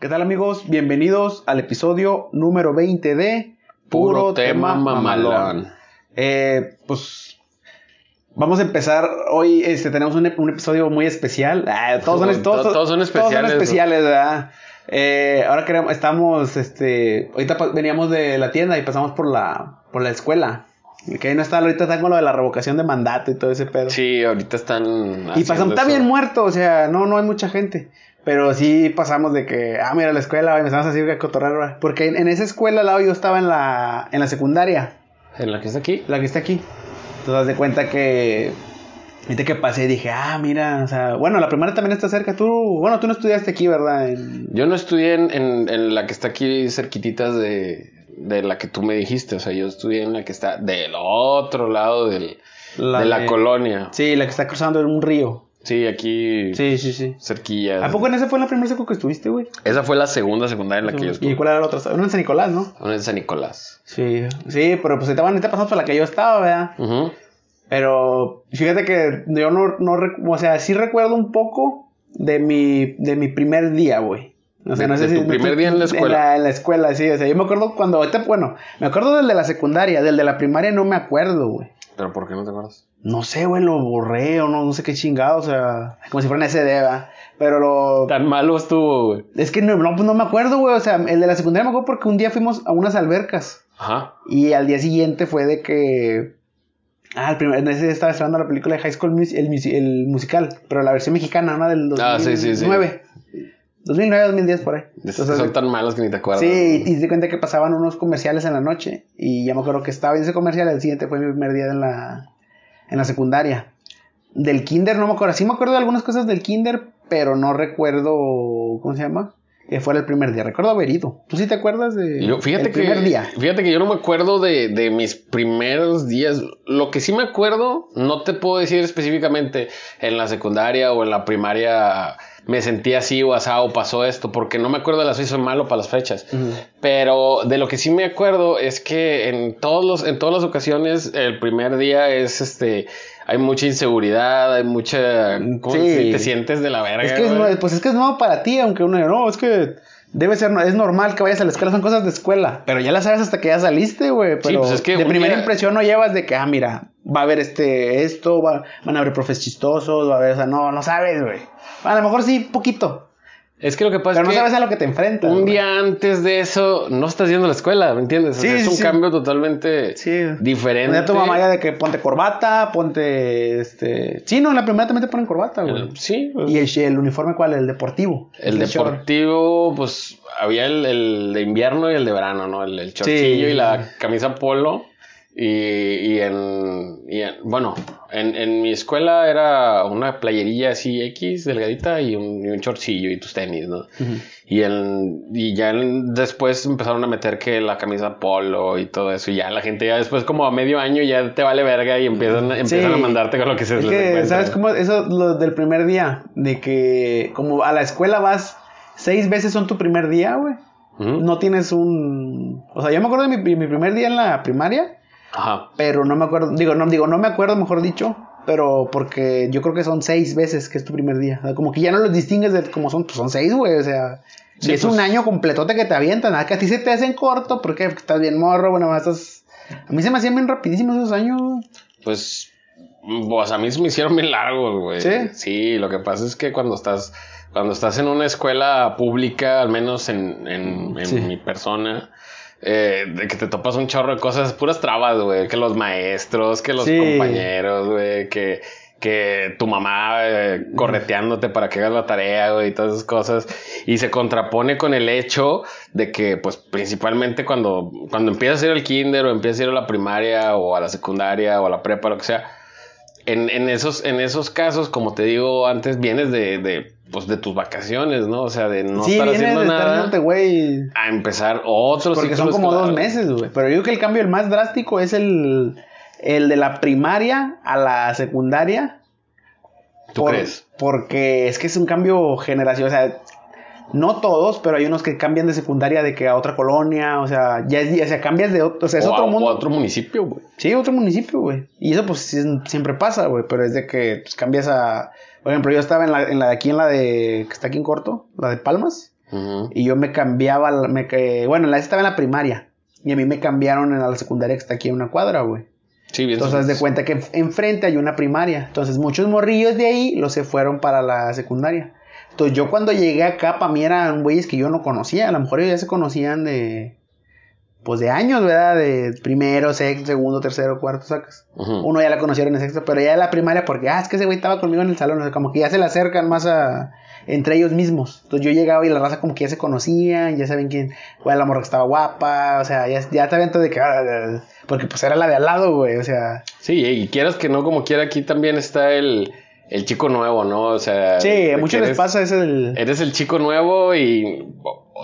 ¿Qué tal amigos? Bienvenidos al episodio número 20 de Puro, tema, mamalón. Eh, pues vamos a empezar hoy. Este tenemos un, un episodio muy especial. Ah, todos, son, todos, Todos- todos son especiales, Todos son especiales, ¿verdad? Eh, ahora queremos, estamos, este, ahorita veníamos de la tienda y pasamos por la, por la escuela. Que ahí no está, ahorita están con lo de la revocación de mandato y todo ese pedo. Sí, ahorita están. Y pasamos, está bien muerto, o sea, no, no hay mucha gente. Pero sí pasamos de que, ah, mira la escuela, y empezamos a cotorrear. ¿verdad? Porque en, en esa escuela al lado yo estaba en la, en la secundaria, ¿En la que está aquí? la que está aquí. Entonces, haz de cuenta que, ahorita que pasé dije, ah, mira, o sea, bueno, la primaria también está cerca. Tú, bueno, tú no estudiaste aquí, ¿verdad? En- Yo no estudié en, en- en la que está aquí cerquititas de, de la que tú me dijiste. O sea, yo estudié en la que está del otro lado del, La de la de- colonia. Sí, la que está cruzando en un río. Sí, aquí Sí, sí, sí. cerquilla. ¿A poco en esa fue la primera seco que estuviste, güey? Esa fue la segunda secundaria en la que yo ¿Y estuve. cuál era la otra? Una en San Nicolás, ¿no? Una en San Nicolás. Sí, sí, pero pues bueno, ahorita pasamos por la que yo estaba, ¿verdad? Ujú. Pero fíjate que yo no, no o sea, sí recuerdo un poco de mi, de mi primer día, güey. O sea, De- no sé de si tu primer día en la escuela. En la, en la escuela, sí. O sea, yo me acuerdo cuando, bueno, me acuerdo del de la secundaria, del de la primaria no me acuerdo, güey. ¿Pero por qué no te acuerdas? No sé, güey, lo borré o no, no sé qué chingado, o sea, como si fuera en SD, ¿verdad? Pero lo... Tan malo estuvo, güey. Es que no, no, pues no me acuerdo, güey, o sea, el de la secundaria me acuerdo porque un día fuimos a unas albercas. Ajá. Y al día siguiente fue de que. Ah, el primer, en ese día estaba estrenando la película de High School Music, el, musi- el musical, pero la versión mexicana, una del 2009. Ah, sí, sí, sí. 2009, 2010 por ahí. Que Entonces, son tan malos que ni te acuerdas. sí, y te cuenta que pasaban unos comerciales en la noche. Y ya me acuerdo que estaba en ese comercial. El siguiente fue mi primer día en la, en la secundaria. Del kinder no me acuerdo. Sí me acuerdo de algunas cosas del kinder, pero no recuerdo. ¿Cómo se llama? Que fuera el primer día. Recuerdo haber ido. ¿Tú sí te acuerdas de Yo, fíjate el que, primer día? Fíjate que yo no me acuerdo de, de mis primeros días. Lo que sí me acuerdo, no te puedo decir específicamente en la secundaria o en la primaria me sentí así o asado o pasó esto, porque no me acuerdo de las fechas, soy malo para las fechas. Pero de lo que sí me acuerdo es que en todos los, en todas las ocasiones, el primer día es este, hay mucha inseguridad, hay mucha, ¿cómo Sí. te sientes de la verga. Es que es, pues es que es nuevo para ti, aunque uno no, es que debe ser, es normal que vayas a la escuela, son cosas de escuela, pero ya las sabes hasta que ya saliste, güey, pero pues es que de primera día- impresión no llevas de que, ah, mira, va a haber este, esto, va- van a haber profes chistosos, va a haber, o sea, no, no sabes, güey. A lo mejor sí, poquito, Es que lo que pasa pero no es que sabes a lo que te enfrentas. un güey. día antes de eso no estás yendo a la escuela, ¿me entiendes? O sea, Sí, es sí, un sí. cambio totalmente Sí. diferente. Ya tu mamá ya de que ponte corbata, ponte, este... Sí, no, en la primera también te ponen corbata, güey. El- sí, pues, Y el, el uniforme, ¿cuál? El deportivo. el deportivo, pues había el, el de invierno y el de verano, ¿no? El, el chorcillo Sí. y la camisa polo. Y, y en, y en- bueno, en, en mi escuela era una playerilla así X, delgadita, y un, y un chorcillo y tus tenis, ¿no? Y, en, y ya después empezaron a meter que la camisa polo y todo eso. Y ya la gente ya después como a medio año ya te vale verga y empiezan, empiezan a mandarte con lo que se Es les que. ¿sabes cómo? Eso lo del primer día, de que como a la escuela vas seis veces son tu primer día, güey. No tienes un... O sea, yo me acuerdo de mi, mi primer día en la primaria, Ajá. pero no me acuerdo, digo, no, digo, no me acuerdo, mejor dicho, pero porque yo creo que son seis veces que es tu primer día. O sea, como que ya no los distingues de como son, pues son seis, güey, o sea... Sí, es pues. un año completote que te avientan, ¿ah? que a ti se te hacen corto porque estás bien morro, bueno, estás... A mí se me hacían bien rapidísimos esos años. Pues, pues a mí se me hicieron bien largos, güey. ¿Sí? Sí, lo que pasa es que cuando estás, cuando estás en una escuela pública, al menos en, en, en Sí. mi persona, eh, de que te topas un chorro de cosas, puras trabas, güey. Que los maestros, que los Sí. compañeros, güey, que, que tu mamá eh, correteándote para que hagas la tarea, güey, y todas esas cosas. Y se contrapone con el hecho de que, pues, principalmente cuando, cuando empiezas a ir al kinder o empiezas a ir a la primaria o a la secundaria o a la prepa, lo que sea, en, en esos, en esos casos, como te digo antes, vienes de, de, pues, de tus vacaciones, ¿no? O sea, de no sí, estar haciendo de estar nada haciéndote, güey... a empezar otro Porque son como dos meses, güey. Pero yo creo que el cambio el más drástico es el, el de la primaria a la secundaria. ¿Tú Por- crees? Porque es que es un cambio generacional. O sea, no todos, pero hay unos que cambian de secundaria de que a otra colonia. O sea, ya es, ya, o sea, cambias de otro. O sea, es o, otro a, mundo. o a otro municipio, güey. Sí, otro municipio, güey. Y eso, pues, siempre pasa, güey. Pero es de que pues, cambias a. Por ejemplo, yo estaba en la, en la de aquí, en la de. que está aquí en corto, la de Palmas. Y yo me cambiaba, la- me, bueno, la estaba en la primaria. Y a mí me cambiaron en la secundaria que está aquí en una cuadra, güey. Sí, bien. Entonces, haz de cuenta que enf- enfrente hay una primaria. Entonces, muchos morrillos de ahí los se fueron para la secundaria. Entonces, yo cuando llegué acá, para mí eran güeyes que yo no conocía. A lo mejor ellos ya se conocían de. Pues de años, ¿verdad? De primero, sexto, segundo, tercero, cuarto, sacas. Uno ya la conocieron en sexto, pero ya de la primaria, porque, ah, es que ese güey estaba conmigo en el salón. O sea, como que ya se le acercan más a. Entre ellos mismos. Entonces yo llegaba y la raza como que ya se conocían, ya saben quién. Güey, la morra que estaba guapa, o sea, ya, ya sabían todo de que. ah, Porque pues era la de al lado, güey, o sea. Sí, y quieras que no, como quiera, aquí también está el, el chico nuevo, ¿no? O sea. Sí, a muchos les pasa ese el... Eres el chico nuevo y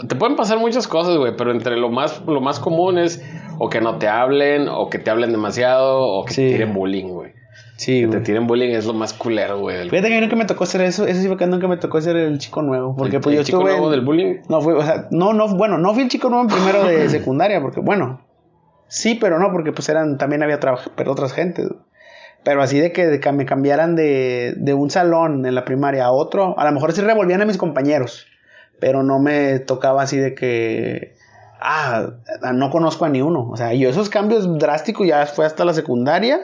te pueden pasar muchas cosas, güey, pero entre lo más, lo más común es o que no te hablen, o que te hablen demasiado, o que Sí. te tiren bullying, güey. Sí, Que te tiren bullying es lo más culero, güey. Fíjate que nunca me tocó hacer eso, eso sí fue que nunca me tocó ser el chico nuevo, porque el- pues yo el chico estuve... nuevo en- del bullying. No, fue, o sea, no, no, bueno, no fui el chico nuevo en primero de secundaria, porque bueno, sí, pero no, porque pues eran, también había pero otras gentes. güey. Pero así de que, de que me cambiaran de, de un salón en la primaria a otro, a lo mejor sí revolvían a mis compañeros, pero no me tocaba así de que, ah, no conozco a ni uno. O sea, yo esos cambios drásticos ya fue hasta la secundaria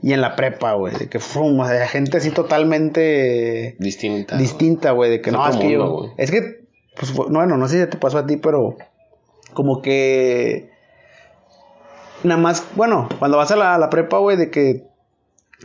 y en la prepa, güey, de que fum, o sea, gente así totalmente Distinta. distinta, güey, de que no, es que yo, es que, pues, bueno, no sé si te pasó a ti, pero como que, nada más, bueno, cuando vas a la, a la prepa, güey, de que,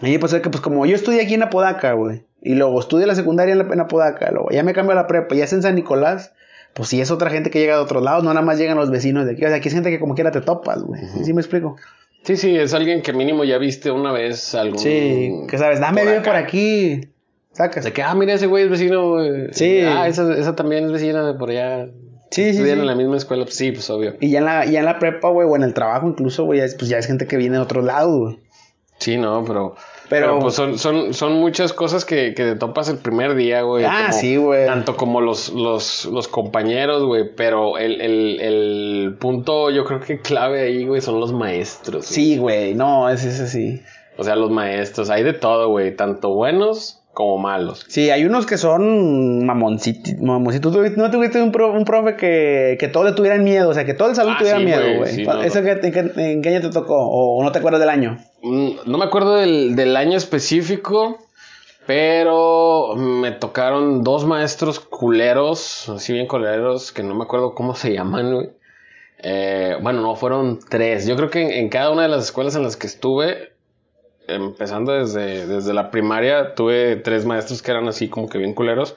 mí me pasó que, pues, como yo estudié aquí en Apodaca, güey, y luego estudié la secundaria en, la, en Apodaca, luego ya me cambio a la prepa, ya es en San Nicolás, pues sí es otra gente que llega de otros lados, no nada más llegan los vecinos de aquí, o sea, aquí es gente que como quiera te topas, güey, ¿sí me explico? Sí, sí, es alguien que mínimo ya viste una vez algún. Sí, que sabes, dame acá. por aquí, sacas. De que, ah, mira, ese güey es vecino, güey. Sí. Ah, esa, esa también es vecina de por allá. Sí, sí, Estudian sí. en la misma escuela. Pues sí, pues obvio. Y ya en la, ya en la prepa, güey, o en el trabajo incluso, güey, ya es- pues ya es gente que viene de otro lado, güey. Sí, no, pero. Pero- Pero, pues son, son, son muchas cosas que, que te topas el primer día, güey. Ah, como- sí, güey. Tanto como los, los, los compañeros, güey. Pero el, el, el punto, yo creo que clave ahí, güey, son los maestros. Sí, güey, no, es ese sí. O sea, los maestros. Hay de todo, güey. Tanto buenos como malos. Sí, hay unos que son mamoncitos. mamoncitos. ¿Tú tuviste- no tuviste un, pro- un profe que, que todos le tuvieran miedo, o sea, que todo el salón Ah, tuviera sí, miedo, güey, sí, no, ¿Eso que, en, qué, en qué año te tocó? ¿O no te acuerdas del año? Mm, No me acuerdo del, del año específico, pero me tocaron dos maestros culeros, así bien culeros, que no me acuerdo cómo se llaman, güey. Eh, bueno, no, fueron tres. Yo creo que en, en cada una de las escuelas en las que estuve, empezando desde, desde la primaria, tuve tres maestros que eran así como que bien culeros.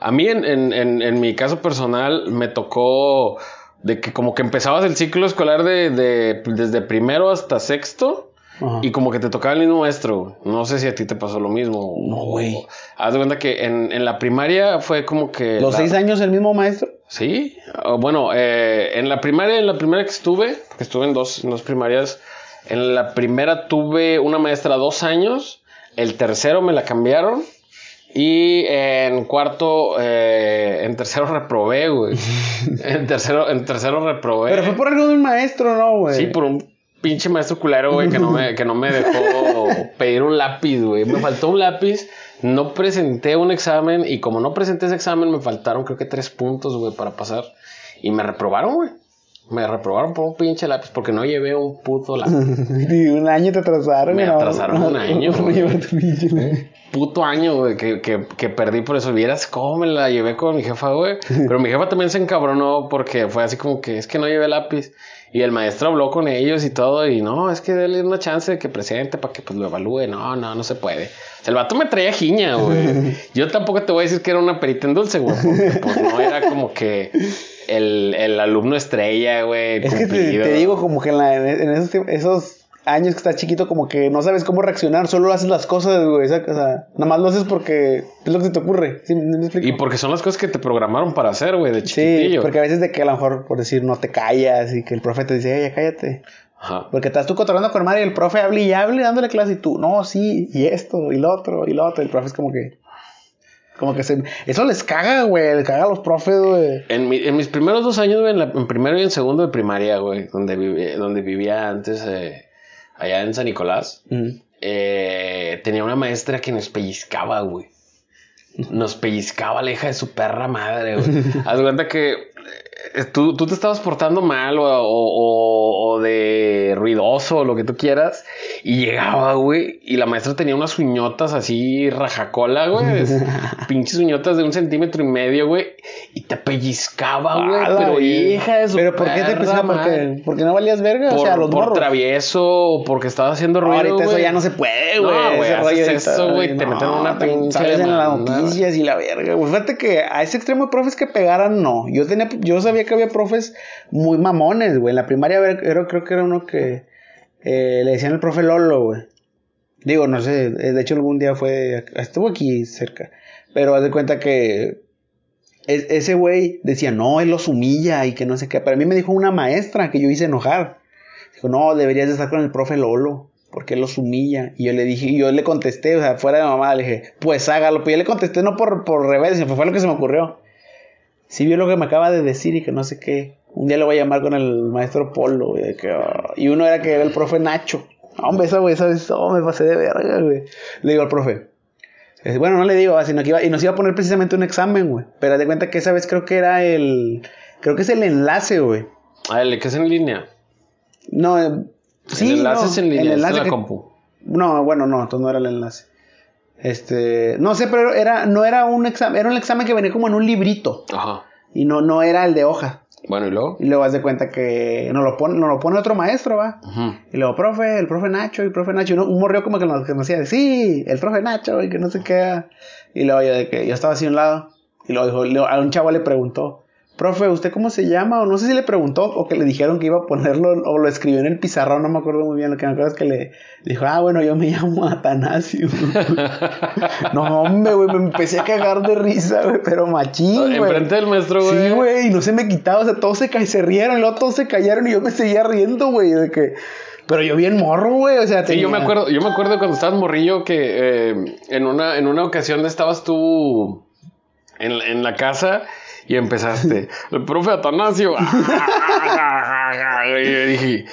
A mí, en, en, en, en mi caso personal, me tocó de que como que empezabas el ciclo escolar de, de desde primero hasta sexto. Ajá. Y como que te tocaba el mismo maestro. No sé si a ti te pasó lo mismo. No, güey. Haz de cuenta que en, en la primaria fue como que. ¿Los la- seis años el mismo maestro? Sí. O bueno, eh, en la primaria, en la primera que estuve, porque estuve en dos, en dos primarias. En la primera tuve una maestra dos años. El tercero me la cambiaron. Y en cuarto, eh, en tercero reprobé, güey. en tercero, en tercero reprobé. Pero fue por algo de un maestro, ¿no, güey? Sí, por un pinche maestro culero, güey, que no me, que no me dejó pedir un lápiz, güey. Me faltó un lápiz, no presenté un examen y como no presenté ese examen me faltaron creo que tres puntos, güey, para pasar. Y me reprobaron, güey. Me reprobaron por un pinche lápiz porque no llevé un puto lápiz. Y un año te atrasaron. Me no- atrasaron un año, no lápiz. Puto año, güey, que, que, que perdí por eso. Vieras cómo me la llevé con mi jefa, güey. Pero mi jefa también se encabronó porque fue así como que es que no llevé lápiz. Y el maestro habló con ellos y todo. Y no, es que déle una chance de que presente para que pues lo evalúe. No, no, no se puede. O sea, el vato me traía giña, güey. Yo tampoco te voy a decir que era una perita en dulce, güey. Porque pues no era como que el, el alumno estrella, güey. Es que te, digo, como que en, la- en esos, esos años que estás chiquito, como que no sabes cómo reaccionar, solo haces las cosas, güey. O sea, nada más lo haces porque es lo que se te ocurre. ¿Sí me? Y porque son las cosas que te programaron para hacer, güey, de Sí, chiquitillo. porque a veces de que a lo mejor, por decir, no te callas y que el profe te dice, "Ey, ya cállate. Ajá. Porque estás tú controlando con Mario y el profe hable y hable dándole clase y tú, no, sí, y esto, y lo otro, y lo otro. Y el profe es como que. Como que se. Eso les caga, güey. Les caga a los profes, güey. En, mi- en mis primeros dos años, güey, en, la- en primero y en segundo de primaria, güey, donde, donde vivía antes, eh, allá en San Nicolás, eh, tenía una maestra que nos pellizcaba, güey. nos pellizcaba la hija de su perra madre, güey. Haz cuenta que tú, tú te estabas portando mal o, o- o de ruidoso o lo que tú quieras y llegaba, güey, y la maestra tenía unas uñotas así rajacola, güey, es- pinches uñotas de un centímetro y medio, güey, y te pellizcaba, güey, pero hija de su Pero ¿por qué te madre. Porque, porque no valías verga. Por, o sea, los por morros. travieso o porque estaba haciendo ruido, ahorita eso güey. ya no se puede, No, güey. güey, haces rollo ahorita, eso, güey, te meten una pinche en las noticias y la verga, güey. Fíjate que a ese extremo de profes que pegaran, no. Yo tenía, yo sabía que había profes muy mamones, güey. En la primaria era- creo que era uno que eh, le decían el profe Lolo, güey. Digo, no sé, eh, de hecho algún día fue, estuvo aquí cerca. Pero haz de cuenta que es- ese güey decía, no, él los humilla y que no sé qué. Pero a mí me dijo una maestra que yo hice enojar. Dijo, no, deberías de estar con el profe Lolo, porque él los humilla. Y yo le dije, y yo le contesté, o sea, fuera de mamá, le dije, pues hágalo. Pero yo le contesté no por, por rebelde, fue lo que se me ocurrió. Si vio lo que me acaba de decir y que no sé qué. Un día lo voy a llamar con el maestro Polo, güey, que, ah, y uno era que era el profe Nacho. Hombre, esa, güey, esa vez, oh, me pasé de verga, güey. Le digo al profe, eh, bueno, no le digo, ah, sino que iba, y nos iba a poner precisamente un examen, güey. Pero de cuenta que esa vez creo que era el, creo que es el enlace, güey. Ah, el que es en línea. No, eh, sí, el enlace no, es en línea, el es en enlace la que- compu. No, bueno, no, entonces no era el enlace. Este, no sé, pero era, no era un examen, era un examen que venía como en un librito. Ajá. Y no, no era el de hoja. Bueno, ¿y luego? Y luego haz de cuenta que nos lo pone, nos lo pone otro maestro, va. Ujú. Y luego, profe, el profe Nacho, y el profe Nacho, y uno- un morrió como que nos, que nos decía, sí, el profe Nacho, y que no sé qué. Y luego yo de que yo estaba así a un lado, y luego dijo, luego a un chavo le preguntó, profe, ¿usted cómo se llama? O no sé si le preguntó, o que le dijeron que iba a ponerlo, o lo escribió en el pizarrón, no me acuerdo muy bien, lo que me acuerdo es que le dijo, ah, bueno, yo me llamo Atanasio. no, hombre, güey, me empecé a cagar de risa, güey, pero machín, güey. Enfrente del maestro, güey. Sí, güey, y no se me quitaba, o sea, todos se, se rieron, luego todos se callaron y yo me seguía riendo, güey, de que... Pero yo bien morro, güey, o sea, Sí, yo me tenía- acuerdo, yo me acuerdo cuando estabas morrillo que eh, en una, en una ocasión estabas tú en, en la casa y empezaste, el profe Atanasio. y yo dije,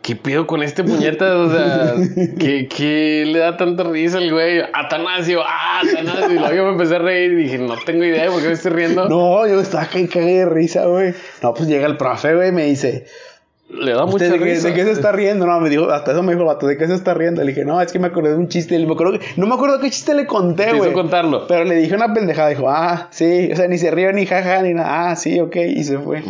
¿qué pido con este puñeta? O sea, ¿qué, qué le da tanta risa el güey? Atanasio, ah, Atanasio. Y luego yo me empecé a reír y dije, no tengo idea de por qué me estoy riendo. No, yo estaba que cagué de risa, güey. No, pues llega el profe, güey, y me dice, Le da mucha ¿Usted de qué, risa. de qué se está riendo? No, me dijo, hasta eso me dijo el vato, ¿de qué se está riendo? Le dije, no, es que me acordé de un chiste. Y me acuerdo que- no me acuerdo qué chiste le conté, güey. contarlo. Pero le dije una pendejada, dijo, ah, sí, o sea, ni se rió ni jaja ni nada, ah, sí, ok, y se fue.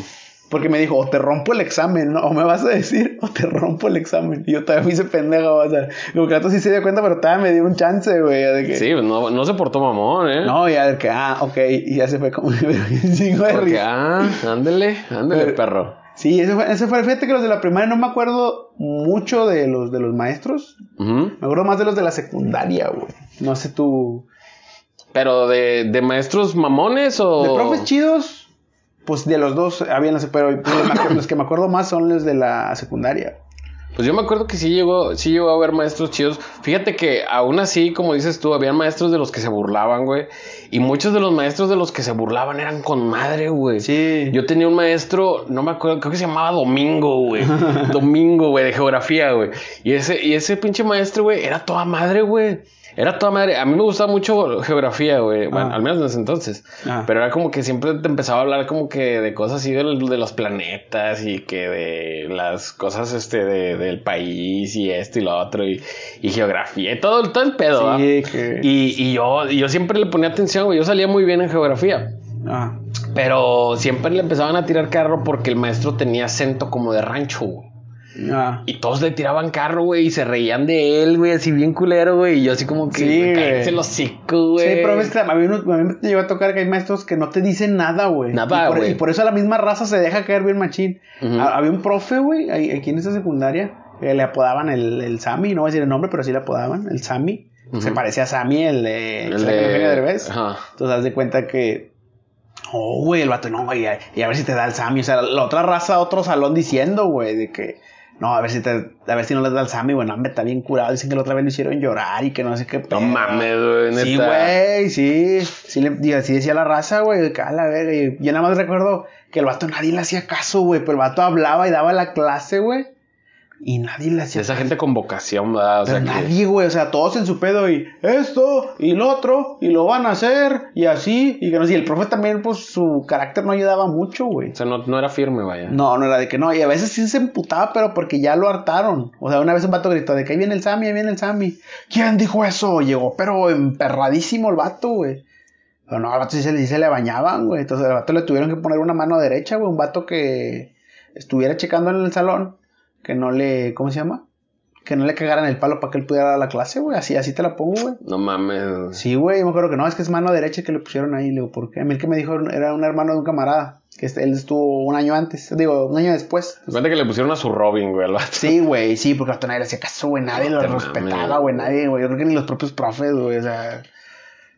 Porque me dijo, o te rompo el examen, ¿no? O me vas a decir, o te rompo el examen. Y yo todavía me hice pendejo, o sea, como que el sí se dio cuenta, pero todavía me dio un chance, güey, de que... Sí, no, no se portó mamón, ¿eh? No, ya de que, ah, ok, y ya se fue como un chingo de Porque, risa. ah, ándele, ándele, Pero- perro. Sí, ese fue, ese fue, fíjate que los de la primaria no me acuerdo mucho de los de los maestros. Me acuerdo más de los de la secundaria, güey. No sé tú. Pero de, de maestros mamones o. De profes chidos, pues de los dos habían, pero los que me acuerdo más son los de la secundaria. Pues yo me acuerdo que sí llegó, sí llegó a haber maestros chidos. Fíjate que aún así, como dices tú, había maestros de los que se burlaban, güey. Y muchos de los maestros de los que se burlaban eran con madre, güey. Sí. Yo tenía un maestro, no me acuerdo, creo que se llamaba Domingo, güey. Domingo, güey, de geografía, güey. Y ese, y ese pinche maestro, güey, era toda madre, güey. Era toda madre. A mí me gustaba mucho geografía, güey. Bueno, Ah. al menos en ese entonces. Ah. Pero era como que siempre te empezaba a hablar como que de cosas así de, de los planetas y que de las cosas este de, del país y esto y lo otro y, y geografía y todo, todo el pedo. Sí, que. Y, y yo, yo siempre le ponía atención, güey. Yo salía muy bien en geografía. Ah. Pero siempre le empezaban a tirar carro porque el maestro tenía acento como de rancho, güey. Ah. Y todos le tiraban carro, güey, y se reían de él, güey, así bien culero, güey. Y yo así como que, Sí, cállate el hocico, güey. Sí, pero es que a mí, a mí me llegó a tocar que hay maestros que no te dicen nada, güey. Nada, güey. y por eso la misma raza se deja caer bien machín. Había un profe, güey, aquí en esa secundaria, que le apodaban el, el Sammy, no voy a decir el nombre, pero sí le apodaban, el Sammy. Se parecía a Sammy, el de... El el de... de- Derbez. Ajá. Entonces, haz de cuenta que... Oh, güey, el vato, no, güey, y a ver si te da el Sammy. O sea, la otra raza, otro salón diciendo, güey, de que... No, a ver si te, a ver si no les da el Sammy, bueno, hombre, está bien curado. Dicen que la otra vez lo hicieron llorar y que no sé qué. No pedo. mames, güey, Sí, neta. güey, sí. Sí, le, y así decía la raza, güey. de que, a la verga. Y yo nada más recuerdo que el vato nadie le hacía caso, güey. Pero el vato hablaba y daba la clase, güey. Y nadie le hacía Esa gente con vocación, ¿verdad? O Pero sea, nadie, güey, o sea, todos en su pedo y esto y lo otro y lo van a hacer y así y que no sé. Y el profe también, pues su carácter no ayudaba mucho, güey. o sea, no, no era firme, vaya. No, no era de que no. Y a veces sí se emputaba, pero porque ya lo hartaron. O sea, una vez un vato gritó de que ahí viene el Sammy, ahí viene el Sammy. ¿Quién dijo eso? Llegó, pero emperradísimo el vato, güey. Pero no, al vato sí se, le- sí se le bañaban, güey. Entonces al vato le tuvieron que poner una mano derecha, güey. Un vato que estuviera checando en el salón. Que no le. ¿Cómo se llama? Que no le cagaran el palo para que él pudiera dar la clase, güey. Así, así te la pongo, güey. No mames. Sí, güey, yo me acuerdo que no, es que es mano derecha que le pusieron ahí. Le digo, ¿por qué? A mí el que me dijo era un hermano de un camarada. Que él estuvo un año antes. Digo, un año después. Cuenta que le pusieron a su Robin, güey, al vato. Sí, güey, sí, porque hasta nadie le hacía caso, güey. Nadie lo te respetaba, mames. güey. Nadie, güey. Yo creo que ni los propios profes, güey. O sea,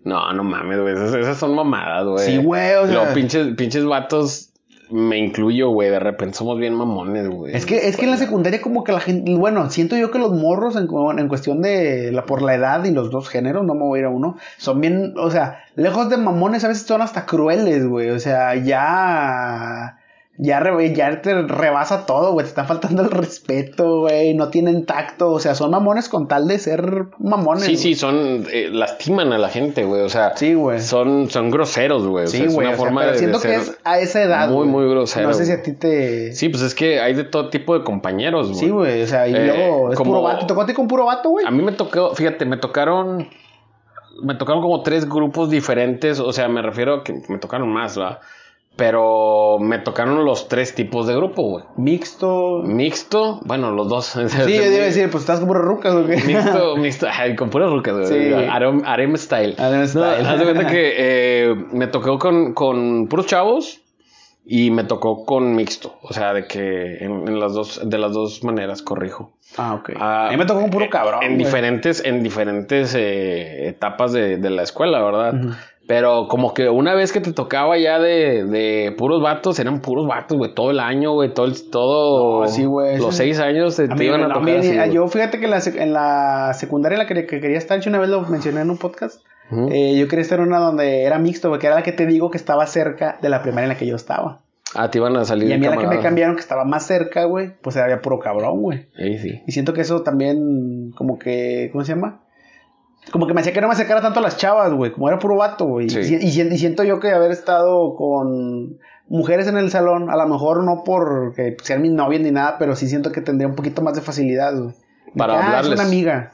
No, no mames, güey. Esas, esas son mamadas, güey. sí, güey. O sea, Los pinches, pinches vatos, me incluyo, güey. De repente somos bien mamones, güey. Es que, es que en la secundaria como que la gente, bueno, siento yo que los morros en, en cuestión de la por la edad y los dos géneros, no me voy a ir a uno, son bien, o sea, lejos de mamones a veces son hasta crueles, güey, o sea, ya ya re- ya te rebasa todo, güey, te está faltando el respeto, güey, no tienen tacto, o sea, son mamones con tal de ser mamones. Sí, sí, son. eh, lastiman a la gente, güey. O sea, Sí, güey. son, son groseros, güey. O sea, Sí, es una o sea, forma pero de, siento de que ser- es a esa edad. muy, muy grosero, No sé si a ti te Sí, pues es que hay de todo tipo de compañeros, güey. Sí, güey, o sea, y Eh, luego es como- puro vato. ¿Te tocó a ti con puro vato, güey? A mí me tocó, fíjate, me tocaron. Me tocaron como tres grupos diferentes. O sea, me refiero a que me tocaron más, ¿va? Pero me tocaron los tres tipos de grupo, güey. Mixto. Mixto, bueno, los dos. Sí, yo iba a decir, pues estás con puras rucas, ¿o qué? Mixto, mixto, ay, con puras rucas, güey. Sí. Harem style. Harem No, style. haz de cuenta que eh, me tocó con, con puros chavos y me tocó con mixto. O sea, de que en, en las dos, de las dos maneras, corrijo. Ah, ok. Ah, a mí me tocó un puro cabrón. En güey. diferentes, en diferentes eh, etapas de, de la escuela, ¿verdad? Pero como que una vez que te tocaba ya de, de puros vatos, eran puros vatos, güey, todo el año, güey, todo, el- todo No, sí, güey, los seis años te, te mí, iban a tocar a mí- así, yo fíjate que en la, en la secundaria en la que, que quería estar, yo una vez lo mencioné en un podcast, eh, yo quería estar en una donde era mixto, porque era la que te digo que estaba cerca de la primaria en la que yo estaba. Ah, te iban a salir Y a mí la que me cambiaron, que estaba más cerca, güey, pues había puro cabrón, güey. Sí, sí. Y siento que eso también, como que, ¿cómo se llama? Como que me hacía que no me acercara tanto a las chavas, güey. Como era puro vato, güey. Sí. Y, y si- y siento yo que haber estado con mujeres en el salón, a lo mejor no porque sean mis novias ni nada, pero sí siento que tendría un poquito más de facilidad, güey. Para ah, hablarles. es una amiga.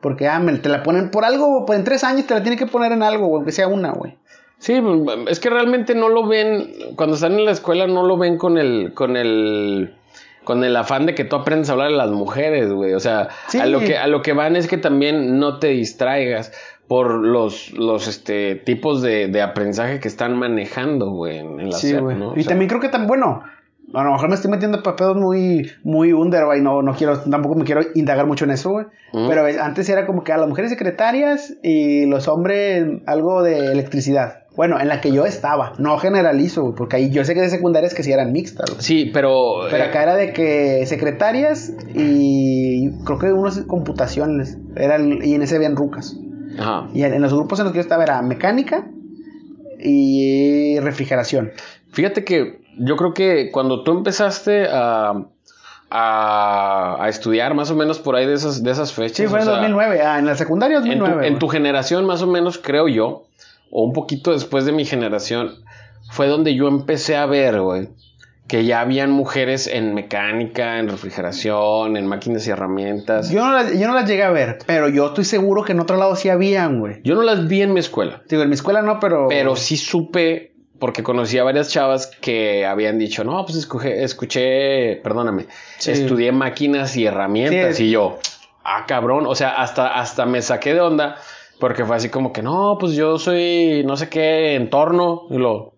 Porque, ah, me- te la ponen por algo, pues en tres años te la tienen que poner en algo, güey, aunque sea una, güey. Sí, es que realmente no lo ven, cuando están en la escuela no lo ven con el, con el, con el afán de que tú aprendas a hablar de las mujeres, güey. O sea, Sí. a lo que, a lo que van es que también no te distraigas por los, los este, tipos de, de aprendizaje que están manejando, güey, en, la Sí, güey. ¿no? O Y sea, también creo que tan bueno. A lo mejor me estoy metiendo para pedos muy, muy under, güey. No, no quiero, tampoco me quiero indagar mucho en eso, güey. Pero es- antes era como que a las mujeres secretarias y los hombres algo de electricidad. Bueno, en la que yo estaba. No generalizo, güey. Porque ahí yo sé que de secundarias que sí eran mixtas, güey. Sí, pero... Pero eh, acá era de que secretarias y creo que unos computaciones. Era el- y en ese habían rucas. ajá. Y en, en los grupos en los que yo estaba era mecánica y refrigeración. Fíjate que yo creo que cuando tú empezaste a, a, a estudiar más o menos por ahí de esas, de esas fechas. Sí, fue o en sea, 2009. Ah, en la secundaria en tu, 2009. en tu generación más o menos creo yo, o un poquito después de mi generación, fue donde yo empecé a ver, güey, que ya habían mujeres en mecánica, en refrigeración, en máquinas y herramientas. Yo, Yo no, las, yo no las llegué a ver, pero yo estoy seguro que en otro lado sí habían, güey. no las vi en mi escuela, Digo, en mi escuela no, pero. pero sí supe, porque conocí a varias chavas que habían dicho, no, pues escuché, escuché perdóname, Sí. estudié máquinas y herramientas Sí. y yo, ah, cabrón, o sea, hasta, hasta me saqué de onda. Porque fue así como que, no, pues yo soy no sé qué entorno. Y lo,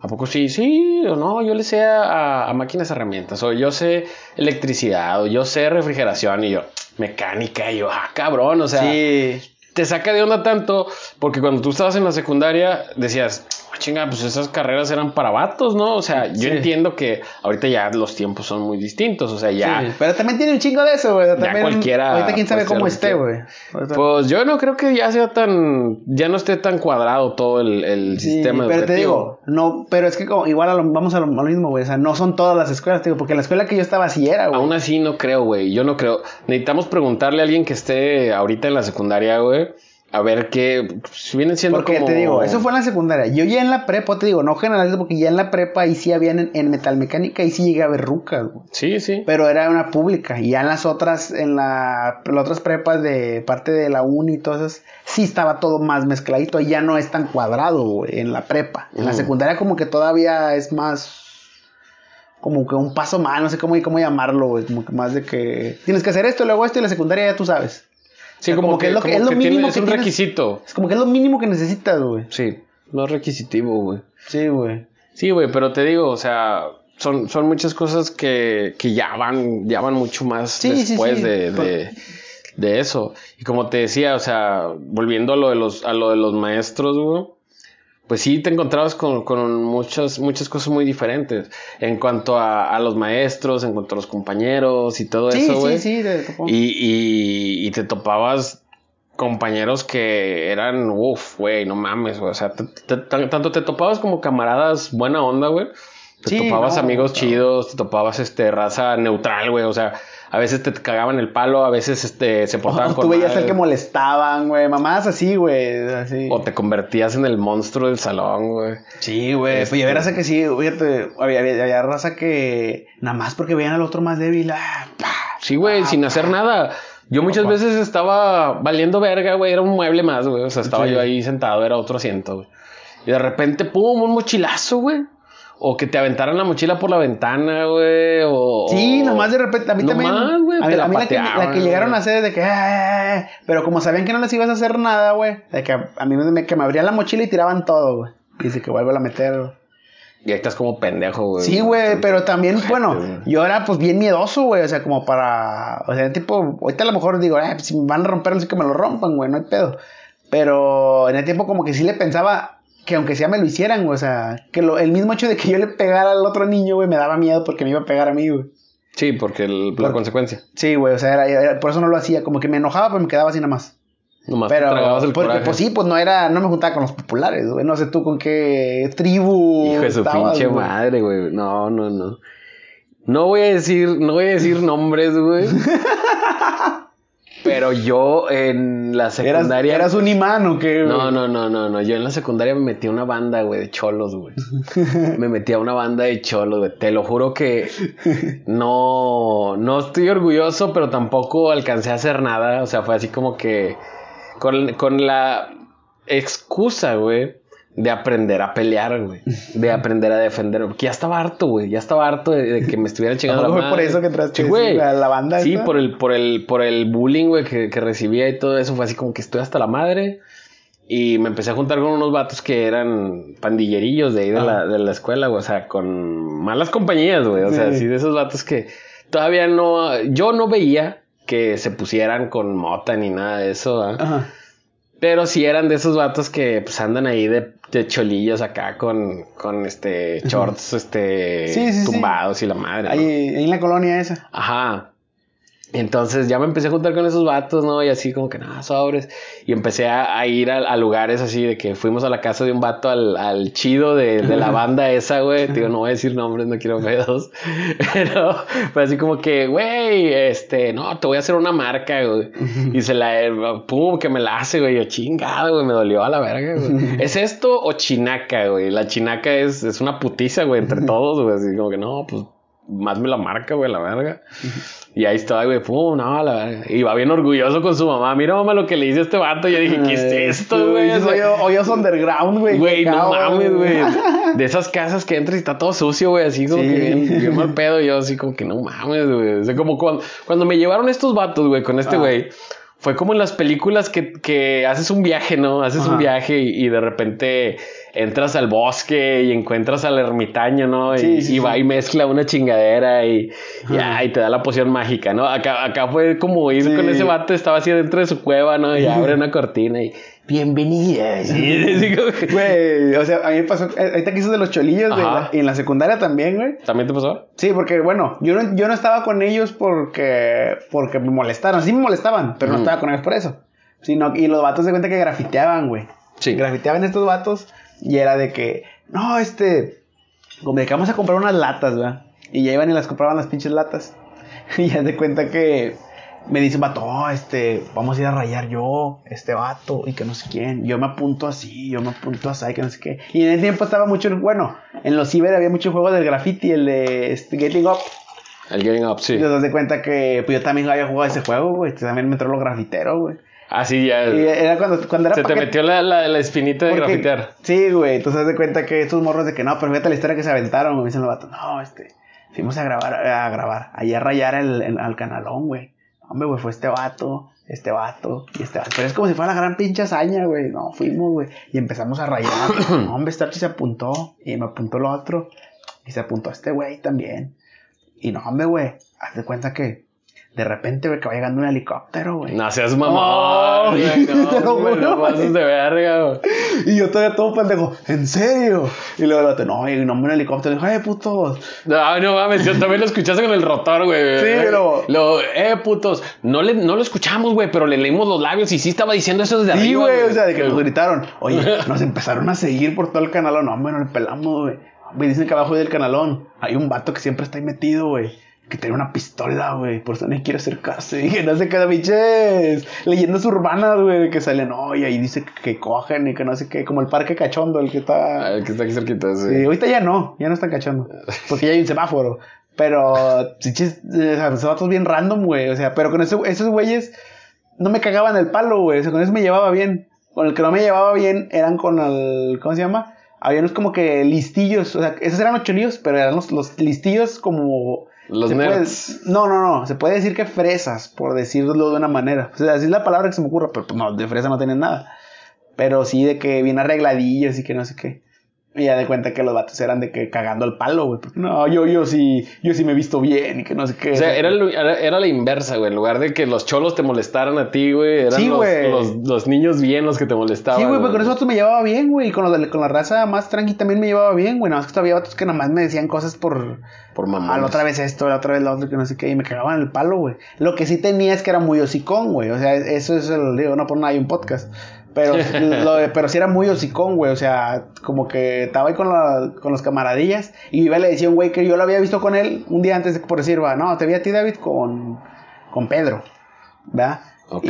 ¿a poco sí? Sí, o no, yo le sé a, a máquinas herramientas. O yo sé electricidad, o yo sé refrigeración. Y yo, mecánica. Y yo, ah, cabrón, o sea, sí. te saca de onda tanto. Porque cuando tú estabas en la secundaria, decías, chinga, pues esas carreras eran para vatos, ¿no? O sea, yo Sí. entiendo que ahorita ya los tiempos son muy distintos, o sea, ya... Sí, pero también tiene un chingo de eso, güey. También, cualquiera Ahorita quién sabe cómo esté, güey. Pues yo no creo que ya sea tan, ya no esté tan cuadrado todo el, el Sí, sistema pero te educativo. digo, no, pero es que como, igual a lo- vamos a lo, a lo mismo, güey. O sea, no son todas las escuelas, te digo, porque la escuela que yo estaba así era, güey. Aún así no creo, güey. Yo no creo. Necesitamos preguntarle a alguien que esté ahorita en la secundaria, güey. A ver qué si vienen siendo Porque como... te digo, eso fue en la secundaria. Yo ya en la prepa, te digo, no generalizo porque ya en la prepa ahí sí habían en, en metalmecánica y sí llegué a ver rucas, güey. Sí, sí. Pero era una pública. Y ya en las otras, en la, las otras prepas de parte de la uni y todas esas, sí estaba todo más mezcladito. Ahí ya no es tan cuadrado, güey, en la prepa. En la Mm. secundaria como que todavía es más... Como que un paso más, no sé cómo, cómo llamarlo, güey. Como que más de que... Tienes que hacer esto, luego esto y la secundaria ya tú sabes. Sí, o sea, como, como que, es lo que- como es lo que mínimo tiene- es que un tienes- requisito. Es como que es lo mínimo que necesitas, güey. Sí, no es requisitivo, güey. Sí, güey. Sí, güey, pero te digo, o sea, son, son muchas cosas que, que ya van, ya van mucho más Sí, después sí. De, de, de eso. Y como te decía, o sea, volviendo a lo de los, a lo de los maestros, güey. Pues sí, te encontrabas con, con muchas, muchas cosas muy diferentes. En cuanto a, a los maestros, en cuanto a los compañeros y todo Sí, eso, sí, güey. sí. te tocó. Y, y, y te topabas compañeros que eran, uff, güey, no mames, güey. O sea, te- te- tan- tanto te topabas como camaradas buena onda, güey. Te Sí, topabas no, amigos no. chidos, te topabas este raza neutral, güey. O sea, a veces te cagaban el palo, a veces este se portaban O con tú veías al que molestaban, güey. Mamás así, güey. Así. o te convertías en el monstruo del salón, güey. Sí, güey. Este- Pues ya raza que sí, fíjate. Había, había, había raza que nada más porque veían al otro más débil. Ah, pa. Sí, güey, sin hacer nada. Yo muchas veces estaba valiendo verga, güey. Era un mueble más, güey. O sea, estaba Sí. yo ahí sentado, era otro asiento, güey. Y de repente, pum, un mochilazo, güey. O que te aventaran la mochila por la ventana, güey. O. Sí, nomás de repente, a mí también. güey, a mí, la a mí la, que, pateaban, la que llegaron a hacer es de que. "Ah", pero como sabían que no les ibas a hacer nada, güey. De que a, a mí me, que me abrían la mochila y tiraban todo, güey. Y dice que vuelvo a meter, güey. Y ahí estás como pendejo, güey. Sí, güey, pero también, bueno, yo era pues bien miedoso, güey, o sea, como para, o sea, tipo, ahorita a lo mejor digo, eh, si me van a romper, no sé que me lo rompan, güey, no hay pedo. Pero en el tiempo como que sí le pensaba que aunque sea me lo hicieran, güey, o sea, que lo, el mismo hecho de que yo le pegara al otro niño, güey, me daba miedo porque me iba a pegar a mí, güey. Sí, porque el- la Por- consecuencia. Sí, güey, o sea, era- era- por eso no lo hacía, como que me enojaba, pero me quedaba así nada más. Nomás Pero, te tragabas el porque coraje. pues sí, pues no era, no me juntaba con los populares, güey, no sé tú con qué tribu Hijo de su estabas, pinche güey. madre, güey. No, no, no. No voy a decir, no voy a decir nombres, güey. Pero yo en la ¿Eras, secundaria. ¿Eras un imán o qué? güey? No, no, no, no, no. Yo en la secundaria me metí a una banda, güey, de cholos, güey. me metí a una banda de cholos, güey. Te lo juro que no, no estoy orgulloso, pero tampoco alcancé a hacer nada. O sea, fue así como que con, con la excusa, güey, de aprender a pelear, güey. De aprender a defender. Porque ya estaba harto, güey. Ya estaba harto de, de que me estuvieran chingando ¿A la madre. por eso que entraste Sí, la banda Sí, esta? por el, por el, por el bullying, güey, que, que recibía y todo eso. Fue así como que estoy hasta la madre. Y me empecé a juntar con unos vatos que eran pandillerillos de ahí de, Ah. la, de la escuela, güey. O sea, con malas compañías, güey. O sea, Sí. sí, de esos vatos que todavía no. Yo no veía que se pusieran con mota ni nada de eso, ¿ah? Ajá. Pero sí eran de esos vatos que pues andan ahí de, de cholillos acá con, con este shorts este Sí, sí, sí. tumbados y la madre. ¿no? Ahí, ahí en la colonia esa. Ajá. Entonces ya me empecé a juntar con esos vatos, ¿no? Y así como que nada, sobres. Y empecé a, a ir a, a lugares así de que fuimos a la casa de un vato al, al chido de, de la banda esa, güey. Te Digo, no voy a decir nombres, no quiero pedos. Pero fue así como que, güey, este, no, te voy a hacer una marca, güey. Y se la, pum, que me la hace, güey. Yo chingado, güey, me dolió a la verga, güey. ¿Es esto o chinaca, güey? La chinaca es, es una putiza, güey, entre todos, güey. Así como que no, pues más me la marca, güey, la verga. Y ahí estaba, güey, pum, no, la verga. Y va bien orgulloso con su mamá. Mira, mamá, lo que le hice a este vato. Yo dije, ¿qué es esto, güey? Hoyos, underground, güey. Güey, no mames, güey. De esas casas que entras y está todo sucio, güey. Así como Sí. que bien, bien mal pedo. Yo así como que no mames, güey. O sea, como cuando, cuando me llevaron estos vatos, güey, con este Ah. Fue como en las películas que, que haces un viaje, ¿no? Haces Ajá. un viaje y, y de repente entras al bosque y encuentras al ermitaño, ¿no? Y, Sí, sí, y va sí. y mezcla una chingadera y, y, ah, te da la poción mágica, ¿no? Acá, acá fue como ir con ese vato, estaba así dentro de su cueva, ¿no? Y abre una cortina y bienvenida. Güey, o sea, a mí me pasó, ahorita que hizo de los cholillos, de la- y en la secundaria también, güey. ¿También te pasó? Sí, porque bueno, yo no, yo no estaba con ellos porque, porque me molestaron. Sí me molestaban, pero no estaba con ellos por eso. Sino, y los vatos se cuenta que grafiteaban, güey. Sí. Grafiteaban estos vatos y era de que, no, este, como de que vamos a comprar unas latas, ¿verdad? Y ya iban y las compraban las pinches latas. Y ya de cuenta que me dice un vato, "Oh, este, vamos a ir a rayar yo, este vato, y que no sé quién. Yo me apunto así, yo me apunto así, que no sé qué. Y en ese tiempo estaba mucho, bueno, en los ciber había mucho juego del graffiti, el de este, Getting Up. El Getting Up, sí. Y te das cuenta que pues yo también había jugado ese juego, güey. También me entró lo grafitero, güey. Así ya. Y era cuando, cuando era Se te metió la, la, la espinita de porque- grafitear. Sí, güey. Entonces, das de cuenta que estos morros de que no, pero fíjate la historia que se aventaron, güey. Me dicen los vatos, no, este, fuimos a grabar, a grabar, allá a rayar el, el- al canalón, güey. Hombre, güey, fue este vato, este vato y este vato. Pero es como si fuera la gran pinche hazaña, güey. No, fuimos, güey. Y empezamos a rayar. No, hombre, este se apuntó. Y me apuntó el otro. Y se apuntó este güey también. Y no, hombre, güey. Haz de cuenta que de repente, güey, que va llegando un helicóptero, güey. No seas mamón. Oh, güey, te lo no, güey, juro, no pases de verga, güey. Y yo todavía todo pendejo, ¿en serio? Y luego el no, y no un helicóptero. Dijo, eh, putos. No, no mames, yo también lo escuchaste con el rotor, güey. Sí, pero- Lo, eh, putos. No, le, no lo escuchamos, güey, pero le leímos los labios y sí estaba diciendo eso desde Sí, arriba. güey, o sea, de que nos gritaron. Oye, nos empezaron a seguir por todo el canalón. No, hombre, no le pelamos, güey. Güey, dicen que abajo del canalón hay un vato que siempre está ahí metido, güey. Que tiene una pistola, güey. Por eso no quiere acercarse. Y que no sé qué, biches. Leyendas urbanas, güey. De que salen, y ahí dice que, que cogen y que no sé qué. Como el parque cachondo, el que está. Ah, El que está aquí cerquita, sí. Sí, ahorita ya no, ya no están cachando. Porque ya hay un semáforo. Pero, eh, o sea, bien random, güey. O sea, pero con ese- esos güeyes no me cagaban el palo, güey. O sea, con eso me llevaba bien. Con el que no me llevaba bien eran con el. ¿Cómo se llama? Había unos como que listillos. O sea, esos eran los cholillos, pero eran los, los listillos como. Los puede- nerds. no, no, no. Se puede decir que fresas, por decirlo de una manera. O sea, así es la palabra que se me ocurre, pero pues, no, de fresa no tienen nada. Pero sí de que bien arregladillos y que no sé qué. Y ya de cuenta que los vatos eran de que cagando el palo, güey. Porque no, yo, yo sí, yo sí me he visto bien y que no sé qué. O sea, era, era, era la inversa, güey. En lugar de que los cholos te molestaran a ti, güey, eran Sí, los, güey. los, los niños bien los que te molestaban. Sí, güey, pero con esos vatos me llevaba bien, güey. Y con, los con la raza más tranqui también me llevaba bien, güey. Nada más que todavía vatos que nada más me decían cosas por. Por mamá. Ah, la otra vez esto, la otra vez lo otro, que no sé qué. Y me cagaban el palo, güey. Lo que sí tenía es que era muy hocicón, güey. O sea, eso es el. Digo, no por nada hay un podcast. Pero, lo pero sí era muy hocicón, güey. O sea, como que estaba ahí con, la- con los camaradillas. Y iba y le decía un güey que yo lo había visto con él un día antes de por decir, va, no, te vi a ti, David, con, con Pedro. ¿Verdad?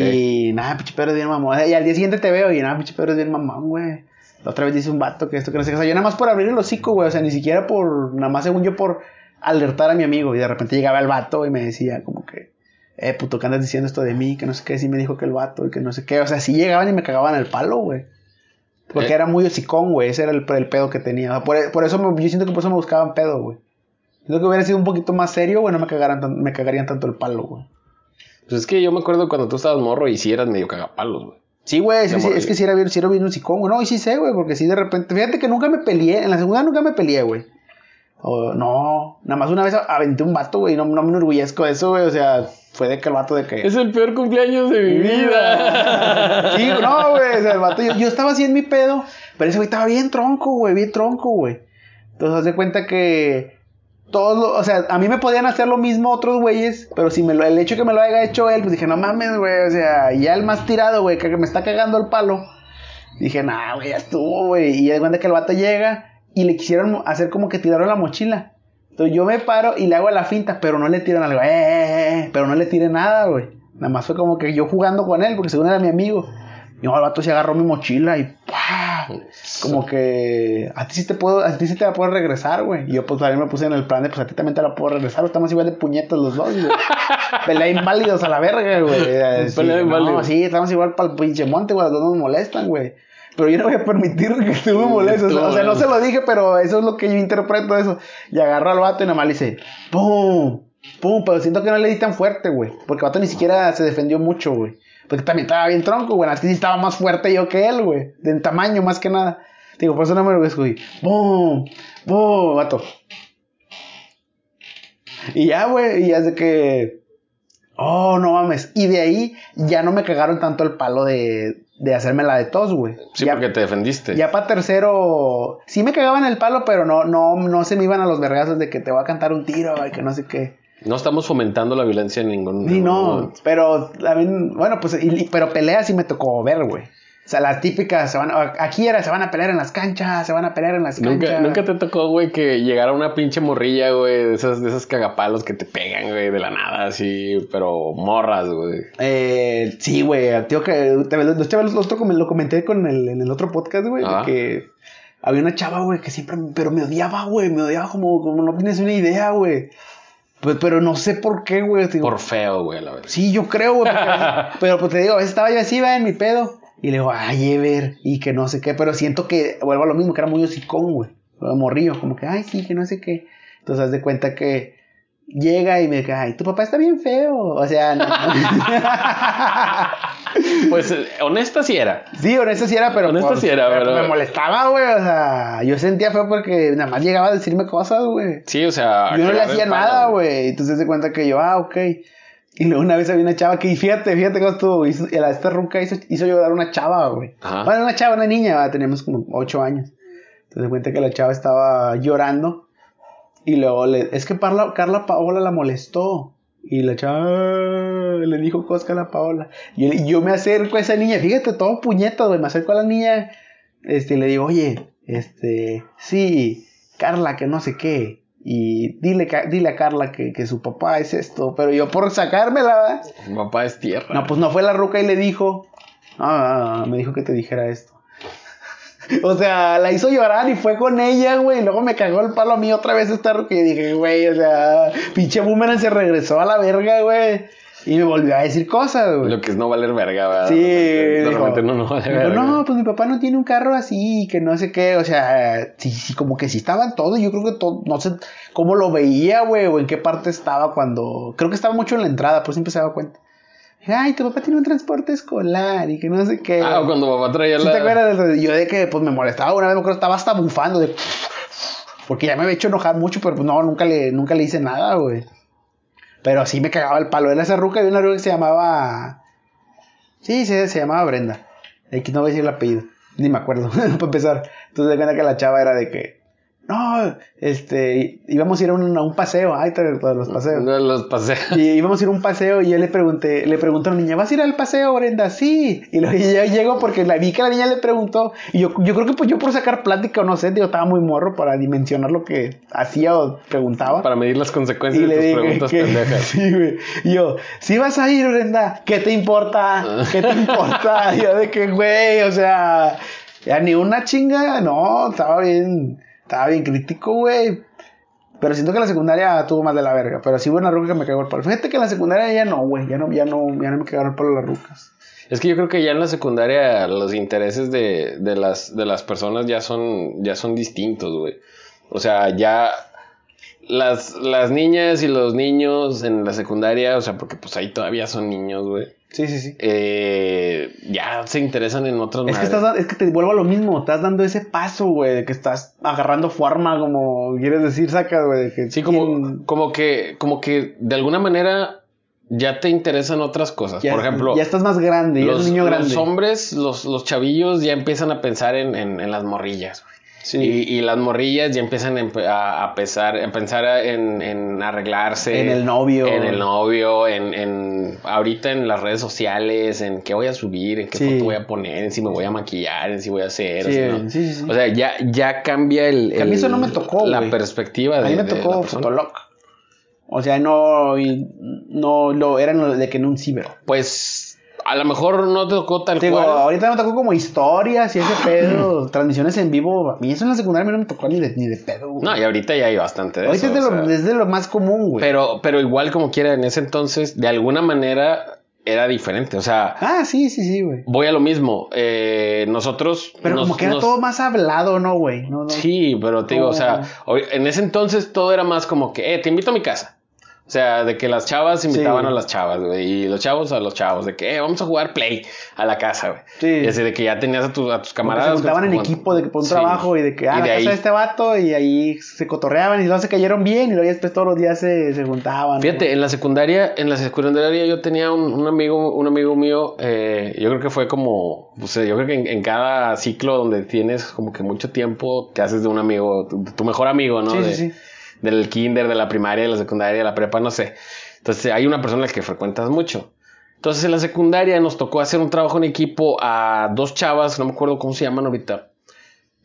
Y nada, pinche Pedro es bien mamón. Y al día siguiente te veo y nada, pinche Pedro es bien mamón, güey. La otra vez dice un vato que esto que no sé qué. O sea, yo nada más por abrir el hocico, güey. O sea, ni siquiera por. Nada más según yo por alertar a mi amigo. Y de repente llegaba el vato y me decía, como que. Eh, puto, ¿qué andas diciendo esto de mí? Que no sé qué. Sí me dijo que el vato y que no sé qué. O sea, sí llegaban y me cagaban el palo, güey. Porque Eh. era muy hocicón, güey. Ese era el, el pedo que tenía. O sea, por, por eso me- yo siento que por eso me buscaban pedo, güey. Siento que hubiera sido un poquito más serio, güey. No me, cagaran tan- me cagarían tanto el palo, güey. Pues es que yo me acuerdo cuando tú estabas morro y sí eras medio cagapalos, güey. Sí, güey, es, que sí- morrillo. es que sí era bien, sí era bien hocicón, güey. No, y sí sé, güey, porque sí de repente. Fíjate que nunca me peleé, en la segunda nunca me peleé, güey. O, no, nada más una vez aventé un vato, güey, no, no me enorgullezco de eso, güey. O sea, fue de que el vato de que. Es el peor cumpleaños de mi vida. Sí, no, güey, o sea, el vato, yo, yo estaba así en mi pedo, pero ese güey estaba bien tronco, güey, bien tronco, güey. Entonces, haz de cuenta que todos, lo- o sea, a mí me podían hacer lo mismo otros güeyes, pero si me lo, el hecho que me lo haya hecho él, pues dije, no mames, güey, o sea, ya el más tirado, güey, que me está cagando el palo. Dije, nah, güey, ya estuvo, güey. Y de cuenta que el vato llega y le quisieron hacer como que tiraron la mochila. Entonces yo me paro y le hago la finta, pero no le tiran algo, eh, eh, eh, pero no le tiré nada, güey. Nada más fue como que yo jugando con él, porque según era mi amigo. Y no, el vato se agarró mi mochila y ¡pah! Como que a ti sí te puedo, a ti sí te la puedo regresar, güey. Y yo pues también me puse en el plan de pues a ti también te la puedo regresar. Estamos igual de puñetas los dos, güey. Pelea inválidos a la verga, güey. Sí, Pelea no, inválidos. sí, estamos igual para el pinche monte, güey. Los dos nos molestan, güey. Pero yo no voy a permitir que tú me molestes. tú, O sea, no güey. se lo dije, pero eso es lo que yo interpreto de eso. Y agarro al vato y nada más le dice, ¡pum! ¡pum! Pero siento que no le di tan fuerte, güey. Porque el vato ni siquiera se defendió mucho, güey. Porque también estaba bien tronco, güey. Así sí estaba más fuerte yo que él, güey. De tamaño más que nada. Digo, por eso no me lo güey. ¡Pum! ¡Pum! Vato. Y ya, güey. Y ya es de que. Oh, no mames. Y de ahí ya no me cagaron tanto el palo de, de hacerme la de tos, güey. Sí, ya, porque te defendiste. Ya para tercero, sí me cagaban el palo, pero no, no, no se me iban a los vergazos de que te voy a cantar un tiro, y que no sé qué. No estamos fomentando la violencia en ningún Sí, no, momento. pero también, bueno, pues, y- pero peleas sí me tocó ver, güey. O sea, las típicas, se van, a- aquí era, se van a pelear en las canchas, se van a pelear en las canchas. nunca te tocó, güey, que llegara una pinche morrilla, güey, de esas, de esas cagapalos que te pegan, güey, de la nada, así, pero morras, güey. Eh, sí, güey, tío que te, lo, te- lo- comenté con el, en el otro podcast, güey, de Ah. que había una chava, güey, que siempre, pero me odiaba, güey, me odiaba como, como no tienes una idea, güey. Pues, pero no sé por qué, güey. Por feo, güey, la verdad. Sí, yo creo, güey. pero pues te digo, a veces estaba yo así, va, en mi pedo. Y le digo, ay, Ever, y que no sé qué. Pero siento que vuelvo a lo mismo, que era muy hocicón, güey. Morrillo, como que, ay, sí, que no sé qué. Entonces, haz de cuenta que llega y me dice, ay, tu papá está bien feo. O sea, no. Pues, eh, honesta sí era. sí, honesto sí era, pero. Honesto sí era, pero pero- Me molestaba, güey. O sea, yo sentía feo porque nada más llegaba a decirme cosas, güey. Sí, o sea... Yo no le hacía nada, güey. Entonces se cuenta que yo, ah, ok. Y luego una vez había una chava que, y fíjate, fíjate cómo estuvo. Hizo, la- esta ruca hizo, hizo llorar una chava, güey. Bueno, una chava, una niña, ¿verdad? teníamos como ocho años. Entonces cuenta que la chava estaba llorando. Y luego le, es que Parla- Carla Paola la molestó. Y la chava "Ah", le dijo cosca a la Paola. Y yo, yo me acerco a esa niña, fíjate, todo puñetas, güey. Me acerco a la niña. Este, y le digo, oye, este, sí, Carla, que no sé qué. Y dile, dile a Carla que, que su papá es esto. Pero yo por sacármela. Mi papá es tierra. No, pues no fue la ruca y le dijo. Ah, me dijo que te dijera esto. O sea, la hizo llorar y fue con ella, güey. Y luego me cagó el palo a mí otra vez esta ruca. Y dije, güey, o sea, pinche boomerang se regresó a la verga, güey. Y me volvió a decir cosas, güey. Lo que es no valer verga, ¿verdad? Sí, de dijo- no, no vale verga. no, pues mi papá no tiene un carro así, que no sé qué, o sea, sí, sí, como que sí estaban todos, yo creo que todo, no sé cómo lo veía, güey, o en qué parte estaba cuando, creo que estaba mucho en la entrada, pues siempre se daba cuenta. Dije, Ay, tu papá tiene un transporte escolar y que no sé qué. Ah, cuando papá traía ¿Sí la... te acuerdas? de- Yo de que pues me molestaba una vez, me acuerdo, estaba hasta bufando de... Porque ya me había hecho enojar mucho, pero pues no, nunca le, nunca le hice nada, güey. Pero sí me cagaba el palo. Era esa ruca y una ruca que se llamaba... Sí, se, se llamaba Brenda. Aquí no voy a decir el apellido. Ni me acuerdo, para empezar. Entonces de cuenta que la chava era de que... No, este... Íbamos a ir a un, a un paseo. Ay, los paseos. Los pasé. Y íbamos a ir a un paseo y yo le pregunté, le pregunté a una niña, ¿vas a ir al paseo, Brenda? Sí. Y luego yo llego porque la vi que la niña le preguntó. Y yo, yo creo que pues yo por sacar plática o no sé, digo, estaba muy morro para dimensionar lo que hacía o preguntaba. Para medir las consecuencias y de tus dije preguntas que, pendejas. sí, güey. Y yo, si vas a ir, Brenda, ¿qué te importa? ¿Qué te importa? Y yo de que, güey, o sea, ya ni una chinga, no, estaba bien, estaba bien crítico, güey. Pero siento que la secundaria tuvo más de la verga. Pero sí hubo una ruca que me cagó el palo. Fíjate que en la secundaria ya no, güey. Ya no, ya no, ya no me cagaron el palo las rucas. Es que yo creo que ya en la secundaria los intereses de, de las, de las personas ya son, ya son distintos, güey. O sea, ya las, las niñas y los niños en la secundaria, o sea, porque pues ahí todavía son niños, güey. Sí, sí, sí. eh, ya se interesan en otras Es que, estás, es que te vuelvo a lo mismo. Estás dando ese paso, güey. De que estás agarrando forma, como quieres decir, saca, güey. que Sí, como, como que, como que de alguna manera ya te interesan otras cosas. ya- Por ejemplo, Ya estás más grande. Ya eres los, un niño los grande. hombres, los, los chavillos ya empiezan a pensar en, en- en las morrillas. güey. Sí. Y, y las morrillas ya empiezan a, a, a pesar, a pensar en, en arreglarse. En el novio. En el novio, en, en ahorita en las redes sociales, en qué voy a subir, en qué Sí. foto voy a poner, en si me voy a maquillar, en si voy a hacer. Sí, o, si no. sí, sí, sí. O sea, ya, ya cambia el, Que a mí el- eso no me tocó, la güey. perspectiva A de, mí me tocó. Fotolog. O sea, no, no lo eran de que en un ciber. Pues a lo mejor no te tocó tal Digo, cual. ahorita me tocó como historias y ese pedo, transmisiones en vivo. A mí eso en la secundaria a mí no me tocó ni de, ni de pedo. güey. No, y ahorita ya hay bastante de ahorita eso. es sea. es de lo más común, güey. Pero, pero igual como quiera, en ese entonces, de alguna manera era diferente. O sea, Ah, sí, sí, sí, güey. voy a lo mismo. Eh, nosotros. Pero nos- como que era nos- todo más hablado, ¿no, güey? No, no. Sí, pero te digo, o sea, en ese entonces todo era más como que, eh, te invito a mi casa. O sea, de que las chavas invitaban Sí. a las chavas, güey, y los chavos a los chavos, de que eh, vamos a jugar play a la casa, güey. Sí. Y así de que ya tenías a, tu- a tus camaradas. se juntaban en equipo de que por un Sí. trabajo y de que, ah, Y la de casa de este vato y ahí se cotorreaban y luego se cayeron bien y luego ya después todos los días se, se juntaban. Fíjate, en la secundaria, en la secundaria yo tenía un, un amigo, un amigo mío, eh, yo creo que fue como, o sea, yo creo que en, en cada ciclo donde tienes como que mucho tiempo, te haces de un amigo, tu, tu mejor amigo, ¿no? Sí, De- sí, sí. Del kinder, de la primaria, de la secundaria, de la prepa, no sé. Entonces hay una persona a la que frecuentas mucho. Entonces en la secundaria nos tocó hacer un trabajo en equipo a dos chavas, no me acuerdo cómo se llaman ahorita,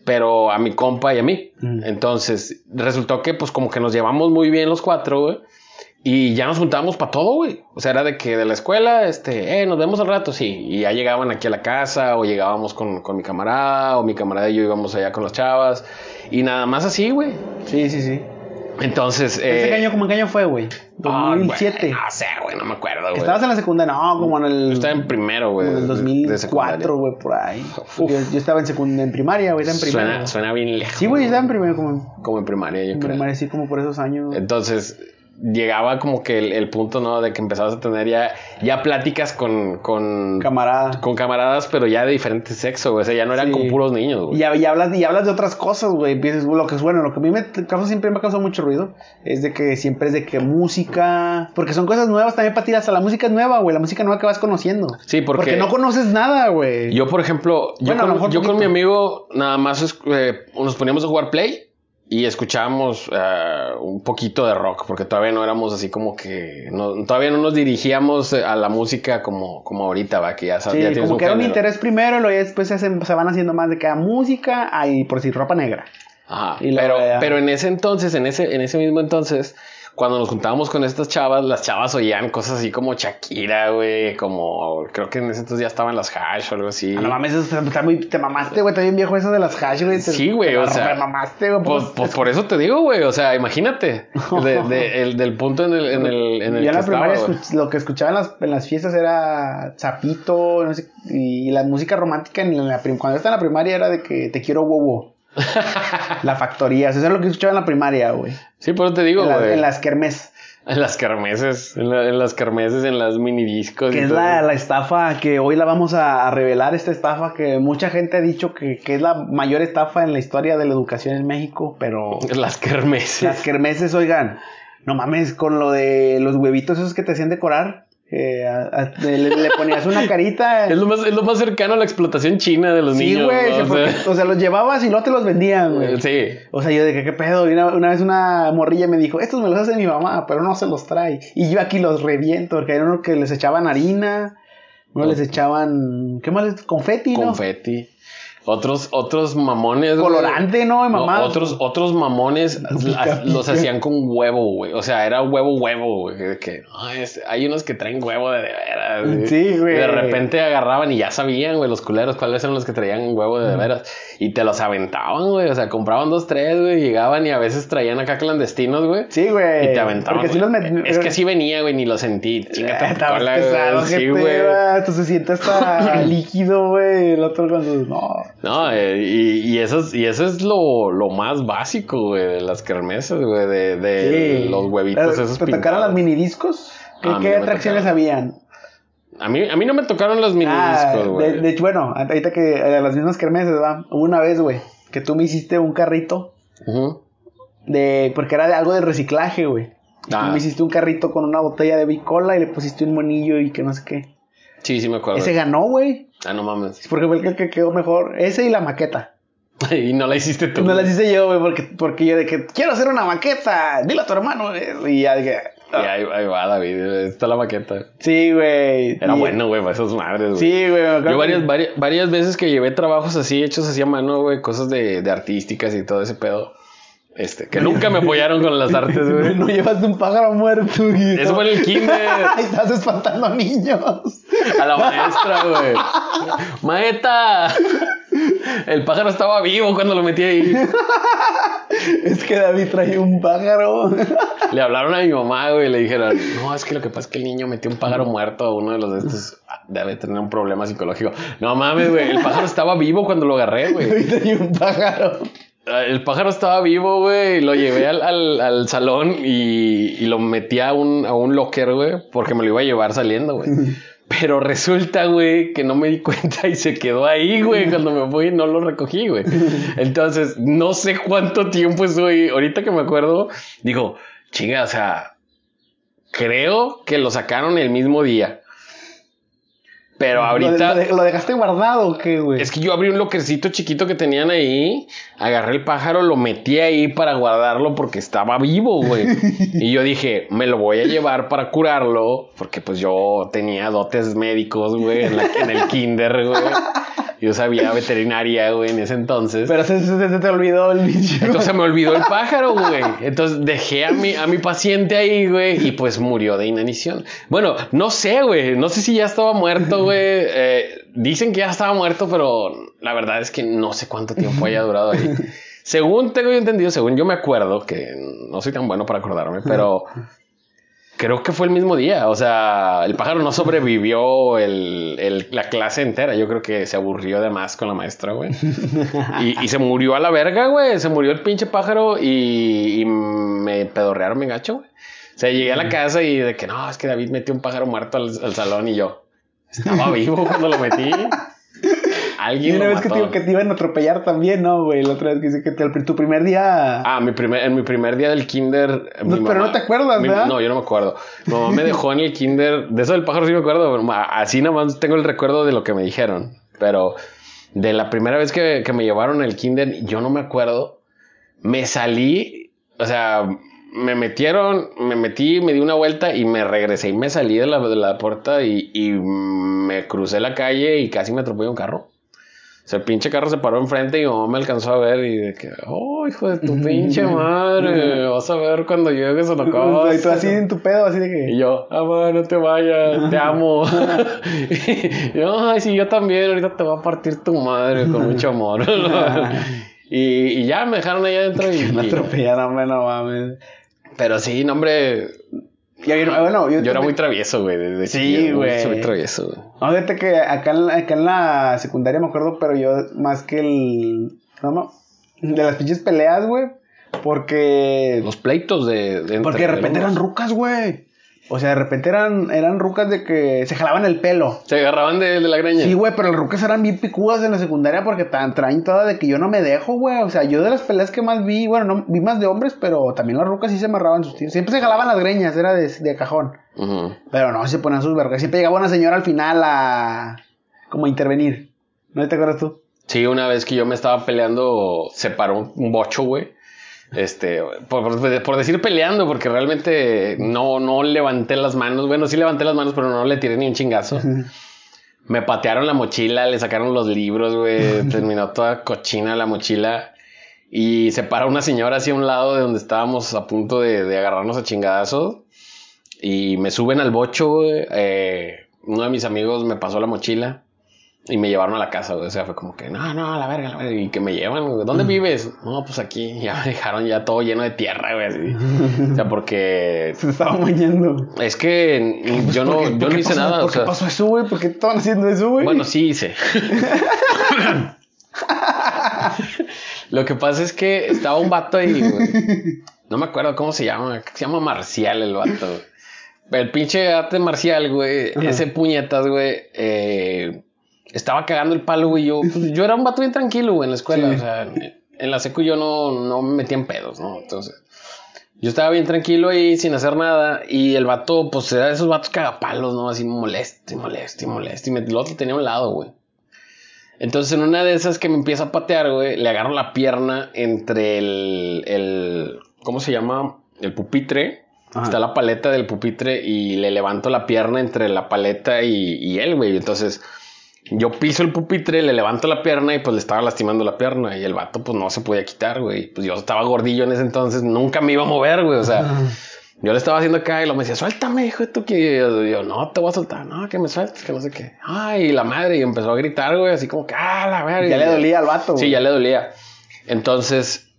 pero a mi compa y a mí. Mm. Entonces resultó que pues como que nos llevamos muy bien los cuatro, güey. Y ya nos juntábamos para todo, güey. O sea, era de que de la escuela, este, eh, nos vemos al rato, sí. Y ya llegaban aquí a la casa, o llegábamos con, con mi camarada, o mi camarada y yo íbamos allá con las chavas. Y nada más así, güey. Sí, sí, sí. Entonces, ¿Ese eh, año cómo en qué año fue, güey? ah, 2007. güey, No sé, güey, no me acuerdo, güey. Estabas en la secundaria, no, como en el... Yo estaba en primero, güey. como en el de- de secundaria. 2004, güey, por ahí. Yo, yo estaba en secundaria, en primaria, güey, estaba en primaria. Suena, suena bien lejos. Sí, güey, estaba en primaria, como en Como en primaria, yo en creo. primaria, sí, como por esos años. Entonces, llegaba como que el, el punto, ¿no? De que empezabas a tener ya, ya pláticas con, con, Camarada. con camaradas, pero ya de diferente sexo, güey. O sea, ya no eran Sí. con puros niños, güey. Y, y hablas, y hablas de otras cosas, güey. Empiezas, Lo que es bueno, lo que a mí me causa, siempre me causa mucho ruido es de que siempre es de que música. Porque son cosas nuevas también para ti. Hasta la música es nueva, güey. La música nueva que vas conociendo. Sí, porque- no conoces nada, güey. Yo, por ejemplo, yo, Bueno, con, yo mi amigo nada más eh, nos poníamos a jugar play y escuchábamos eh, un poquito de rock, porque todavía no éramos así como que, no- todavía no nos dirigíamos eh, a la música como, como ahorita, va, que ya sabes. Sí, ya como que era un interés primero, y luego después se, hacen- se van haciendo más de que a música, hay por decir ropa negra. Ajá. Y pero, pero en ese entonces, en ese, en ese mismo entonces, cuando nos juntábamos con estas chavas, las chavas oían cosas así como Shakira, güey, como creo que en ese entonces ya estaban las hash o algo así. Ah, no mames, eso está, muy, te mamaste, güey. Está bien viejo eso de las hash, güey. te- Sí, güey, te o sea, remamaste, güey. Pues, pues por eso te digo, güey. O sea, imagínate. De, de- el, del punto en el, en el, en el Yo en la primaria estaba, escuch- lo que escuchaba en las, en las fiestas era Zapito, no sé, y la música romántica en la cuando estaba en la primaria era de que te quiero bobo. La factoría, eso es lo que escuchaba en la primaria, güey. Sí, por eso te digo, En, la- güey. en las kermés. En las kermeses. En, la- en las kermeses, en las mini discos. Que es la, la estafa que hoy la vamos a, a revelar, esta estafa que mucha gente ha dicho que, que es la mayor estafa en la historia de la educación en México, pero Las kermeses. las kermeses, oigan, no mames, con lo de los huevitos esos que te hacían decorar, a- a- le, le ponías una carita. Es lo, más, es lo más cercano a la explotación china de los Sí, niños. güey, ¿no? O porque- sea, o sea, los llevabas y luego te los vendían, güey. sí. O sea, yo de que qué pedo. Y una, una vez una morrilla me dijo, estos me los hace mi mamá, pero no se los trae. Y yo aquí los reviento, porque era uno que les echaban harina, uno les echaban, ¿qué más? Confeti, ¿no? Confeti. Otros, otros mamones. güey. Colorante, ¿no? Y No, mamá. otros, otros mamones los hacían con huevo, güey. O sea, era huevo, huevo, güey. Que, es- hay unos que traen huevo de, de veras. Sí, güey. De repente agarraban y ya sabían, güey, los culeros cuáles eran los que traían huevo de, de veras. Y te los aventaban, güey. O sea, compraban dos, tres, güey. Llegaban y a veces traían acá clandestinos, güey. Sí, güey. Y te aventaban. Porque güey. los met- Es que sí venía, güey, ni lo sentí. Chingate Eh, Estaba pesado, güey. Sí, güey. va, Esto se siente hasta líquido, güey. El otro cuando. No. No, eh, y, y eso es, y eso es lo, lo más básico, güey, de las kermeses, güey, de, de Sí. los huevitos esos ¿Te tocaron las minidiscos? ¿Qué, a qué no atracciones habían? A mí, a mí no me tocaron los mini Ah, güey. de, de hecho, bueno, ahorita que eh, las mismas kermeses, va. Hubo una vez, güey, que tú me hiciste un carrito de. Porque era de algo de reciclaje, güey. Tú Ah. me hiciste un carrito con una botella de bicola y le pusiste un monillo y que no sé qué. Sí, sí me acuerdo. Ese ganó, güey. Ah, no mames. Porque fue el que- que quedó mejor. Ese y la maqueta. y no la hiciste tú. No las hice yo, güey, porque, porque yo de que quiero hacer una maqueta. Dile a tu hermano, güey. Y ya dije. Y ahí, ahí va, David. Está la maqueta. Sí, güey. Era Y- bueno, güey, para esas madres, güey. Sí, güey. Yo varias, varias, varias veces que llevé trabajos así hechos así a mano, güey, cosas de, de artísticas y todo ese pedo. Este, que nunca me apoyaron con las artes, güey. No llevaste un pájaro muerto. Y Eso fue en el kinder. Ay, estás espantando niños. A la maestra, güey. Maeta. El pájaro estaba vivo cuando lo metí ahí. Es que David trae un pájaro. Le hablaron a mi mamá, güey, y le dijeron, no, es que lo que pasa es que el niño metió un pájaro muerto a uno de los de estos. Debe tener un problema psicológico. No mames, güey. El pájaro estaba vivo cuando lo agarré, güey. David trae un pájaro. El pájaro estaba vivo, güey. Lo llevé al, al, al salón y, y, lo metí a un, a un locker, güey, porque me lo iba a llevar saliendo, güey. Pero resulta, güey, que no me di cuenta y se quedó ahí, güey. Cuando me fui no lo recogí, güey. Entonces, no sé cuánto tiempo estoy. Ahorita que me acuerdo, digo, chinga, o sea, creo que lo sacaron el mismo día. Pero ahorita. ¿Lo, dejaste guardado o qué, güey? Es que yo abrí un loquercito chiquito que tenían ahí, agarré el pájaro, lo metí ahí para guardarlo porque estaba vivo, güey. y yo dije, me lo voy a llevar para curarlo, porque pues yo tenía dotes médicos, güey, en, en el kinder, güey. Yo sabía veterinaria, güey, en ese entonces. Pero se, se, te olvidó el bicho. Entonces me olvidó el pájaro, güey. Entonces dejé a mi, a mi paciente ahí, güey, y pues murió de inanición. Bueno, no sé, güey. No sé si ya estaba muerto, güey. Eh, dicen que ya estaba muerto, pero la verdad es que no sé cuánto tiempo haya durado ahí. Según tengo entendido, según yo me acuerdo, que no soy tan bueno para acordarme, pero creo que fue el mismo día. O sea, el pájaro no sobrevivió el, la clase entera. Yo creo que se aburrió de más con la maestra, güey. Y, se murió a la verga, güey. Se murió el pinche pájaro y, me pedorrearon mi gacho, güey. O sea, llegué a la casa y de que no, es que David metió un pájaro muerto al, al salón y yo estaba vivo cuando lo metí. Alguien. Y una vez que te, que te iban a atropellar también, ¿no, güey? La otra vez que dice que te, tu primer día. Ah, mi primer, en mi primer día del kinder. pero no te acuerdas, ¿verdad? No, yo no me acuerdo. Mi mamá me dejó en el kinder. De eso del pájaro sí me acuerdo. Así nada más tengo el recuerdo de lo que me dijeron. Pero de la primera vez que, que me llevaron al kinder, yo no me acuerdo. Me salí, o sea, me metieron, me metí, me di una vuelta y me regresé y me salí de la, de la puerta y, y, me crucé la calle y casi me atropelló un carro. O sea, el pinche carro se paró enfrente y mi mamá me alcanzó a ver y de que, oh, hijo de tu pinche madre, vas a ver cuando llegues a la casa. Y tú así en tu pedo, así de que. Y yo, mamá, no te vayas, te amo. y yo, ay, sí, yo también, ahorita te va a partir tu madre con mucho amor. y, y, ya me dejaron ahí adentro y. me atropellaron, no mames. Pero sí, no, hombre. Bueno, yo, era muy travieso, güey. Sí, güey. Muy travieso, güey. No, fíjate que acá en, acá en la secundaria me acuerdo, pero yo más que el. No, de las pinches peleas, güey. Porque. Los pleitos de. de porque de repente eran rucas, güey. O sea, de repente eran, eran rucas de que se jalaban el pelo. Se agarraban de, la greña. Sí, güey, pero las rucas eran bien picudas en la secundaria porque traen toda de que yo no me dejo, güey. O sea, yo de las peleas que más vi, bueno, no vi más de hombres, pero también las rucas sí se amarraban sus tiros. Siempre se jalaban las greñas, era de, de cajón. Pero no, se ponían sus vergas. Siempre llegaba una señora al final a. como a intervenir. ¿No te acuerdas tú? Sí, una vez que yo me estaba peleando, se paró un bocho, güey. Este, por, decir peleando, porque realmente no, no levanté las manos. Bueno, sí levanté las manos, pero no le tiré ni un chingazo. Me patearon la mochila, le sacaron los libros, güey. Terminó toda cochina la mochila. Y se para una señora así a un lado de donde estábamos a punto de, agarrarnos a chingadazos. Y me suben al bocho, güey. Eh, uno de mis amigos me pasó la mochila. Y me llevaron a la casa, güey. O sea, fue como que, no, no, a la verga, la verga. Y que me llevan, güey. ¿Dónde vives? No, pues aquí. Ya me dejaron ya todo lleno de tierra, güey. Así. O sea, porque. Se estaba bañando. Es que yo no, yo no hice nada. ¿Por qué pasó eso, güey? ¿Por qué estaban haciendo eso, güey? Bueno, sí hice. Lo que pasa es que estaba un vato ahí, güey. No me acuerdo cómo se llama. Se llama Marcial el vato, güey. El pinche arte marcial, güey. Ese puñetas, güey. Eh estaba cagando el palo, güey. Yo, pues, yo era un vato bien tranquilo, güey, en la escuela. O sea, en la secu yo no, no me metía en pedos, ¿no? Entonces, yo estaba bien tranquilo ahí sin hacer nada. Y el vato, pues era de esos vatos cagapalos, ¿no? Así molesto, molesto, molesto. Y me, el otro tenía a un lado, güey. Entonces, en una de esas que me empieza a patear, güey, le agarro la pierna entre el. el ¿Cómo se llama? El pupitre. Está la paleta del pupitre y le levanto la pierna entre la paleta y, y él, güey. Entonces yo piso el pupitre, le levanto la pierna y pues le estaba lastimando la pierna. Y el vato pues no se podía quitar, güey. Pues yo estaba gordillo en ese entonces, nunca me iba a mover, güey. O sea, yo le estaba haciendo acá y lo me decía, suéltame, hijo, tú que yo, no te voy a soltar, no, que me sueltes, que no sé qué. Ay, la madre, y empezó a gritar, güey, así como que, ah, la verga. Ya le dolía al vato. Sí, ya le dolía. Entonces,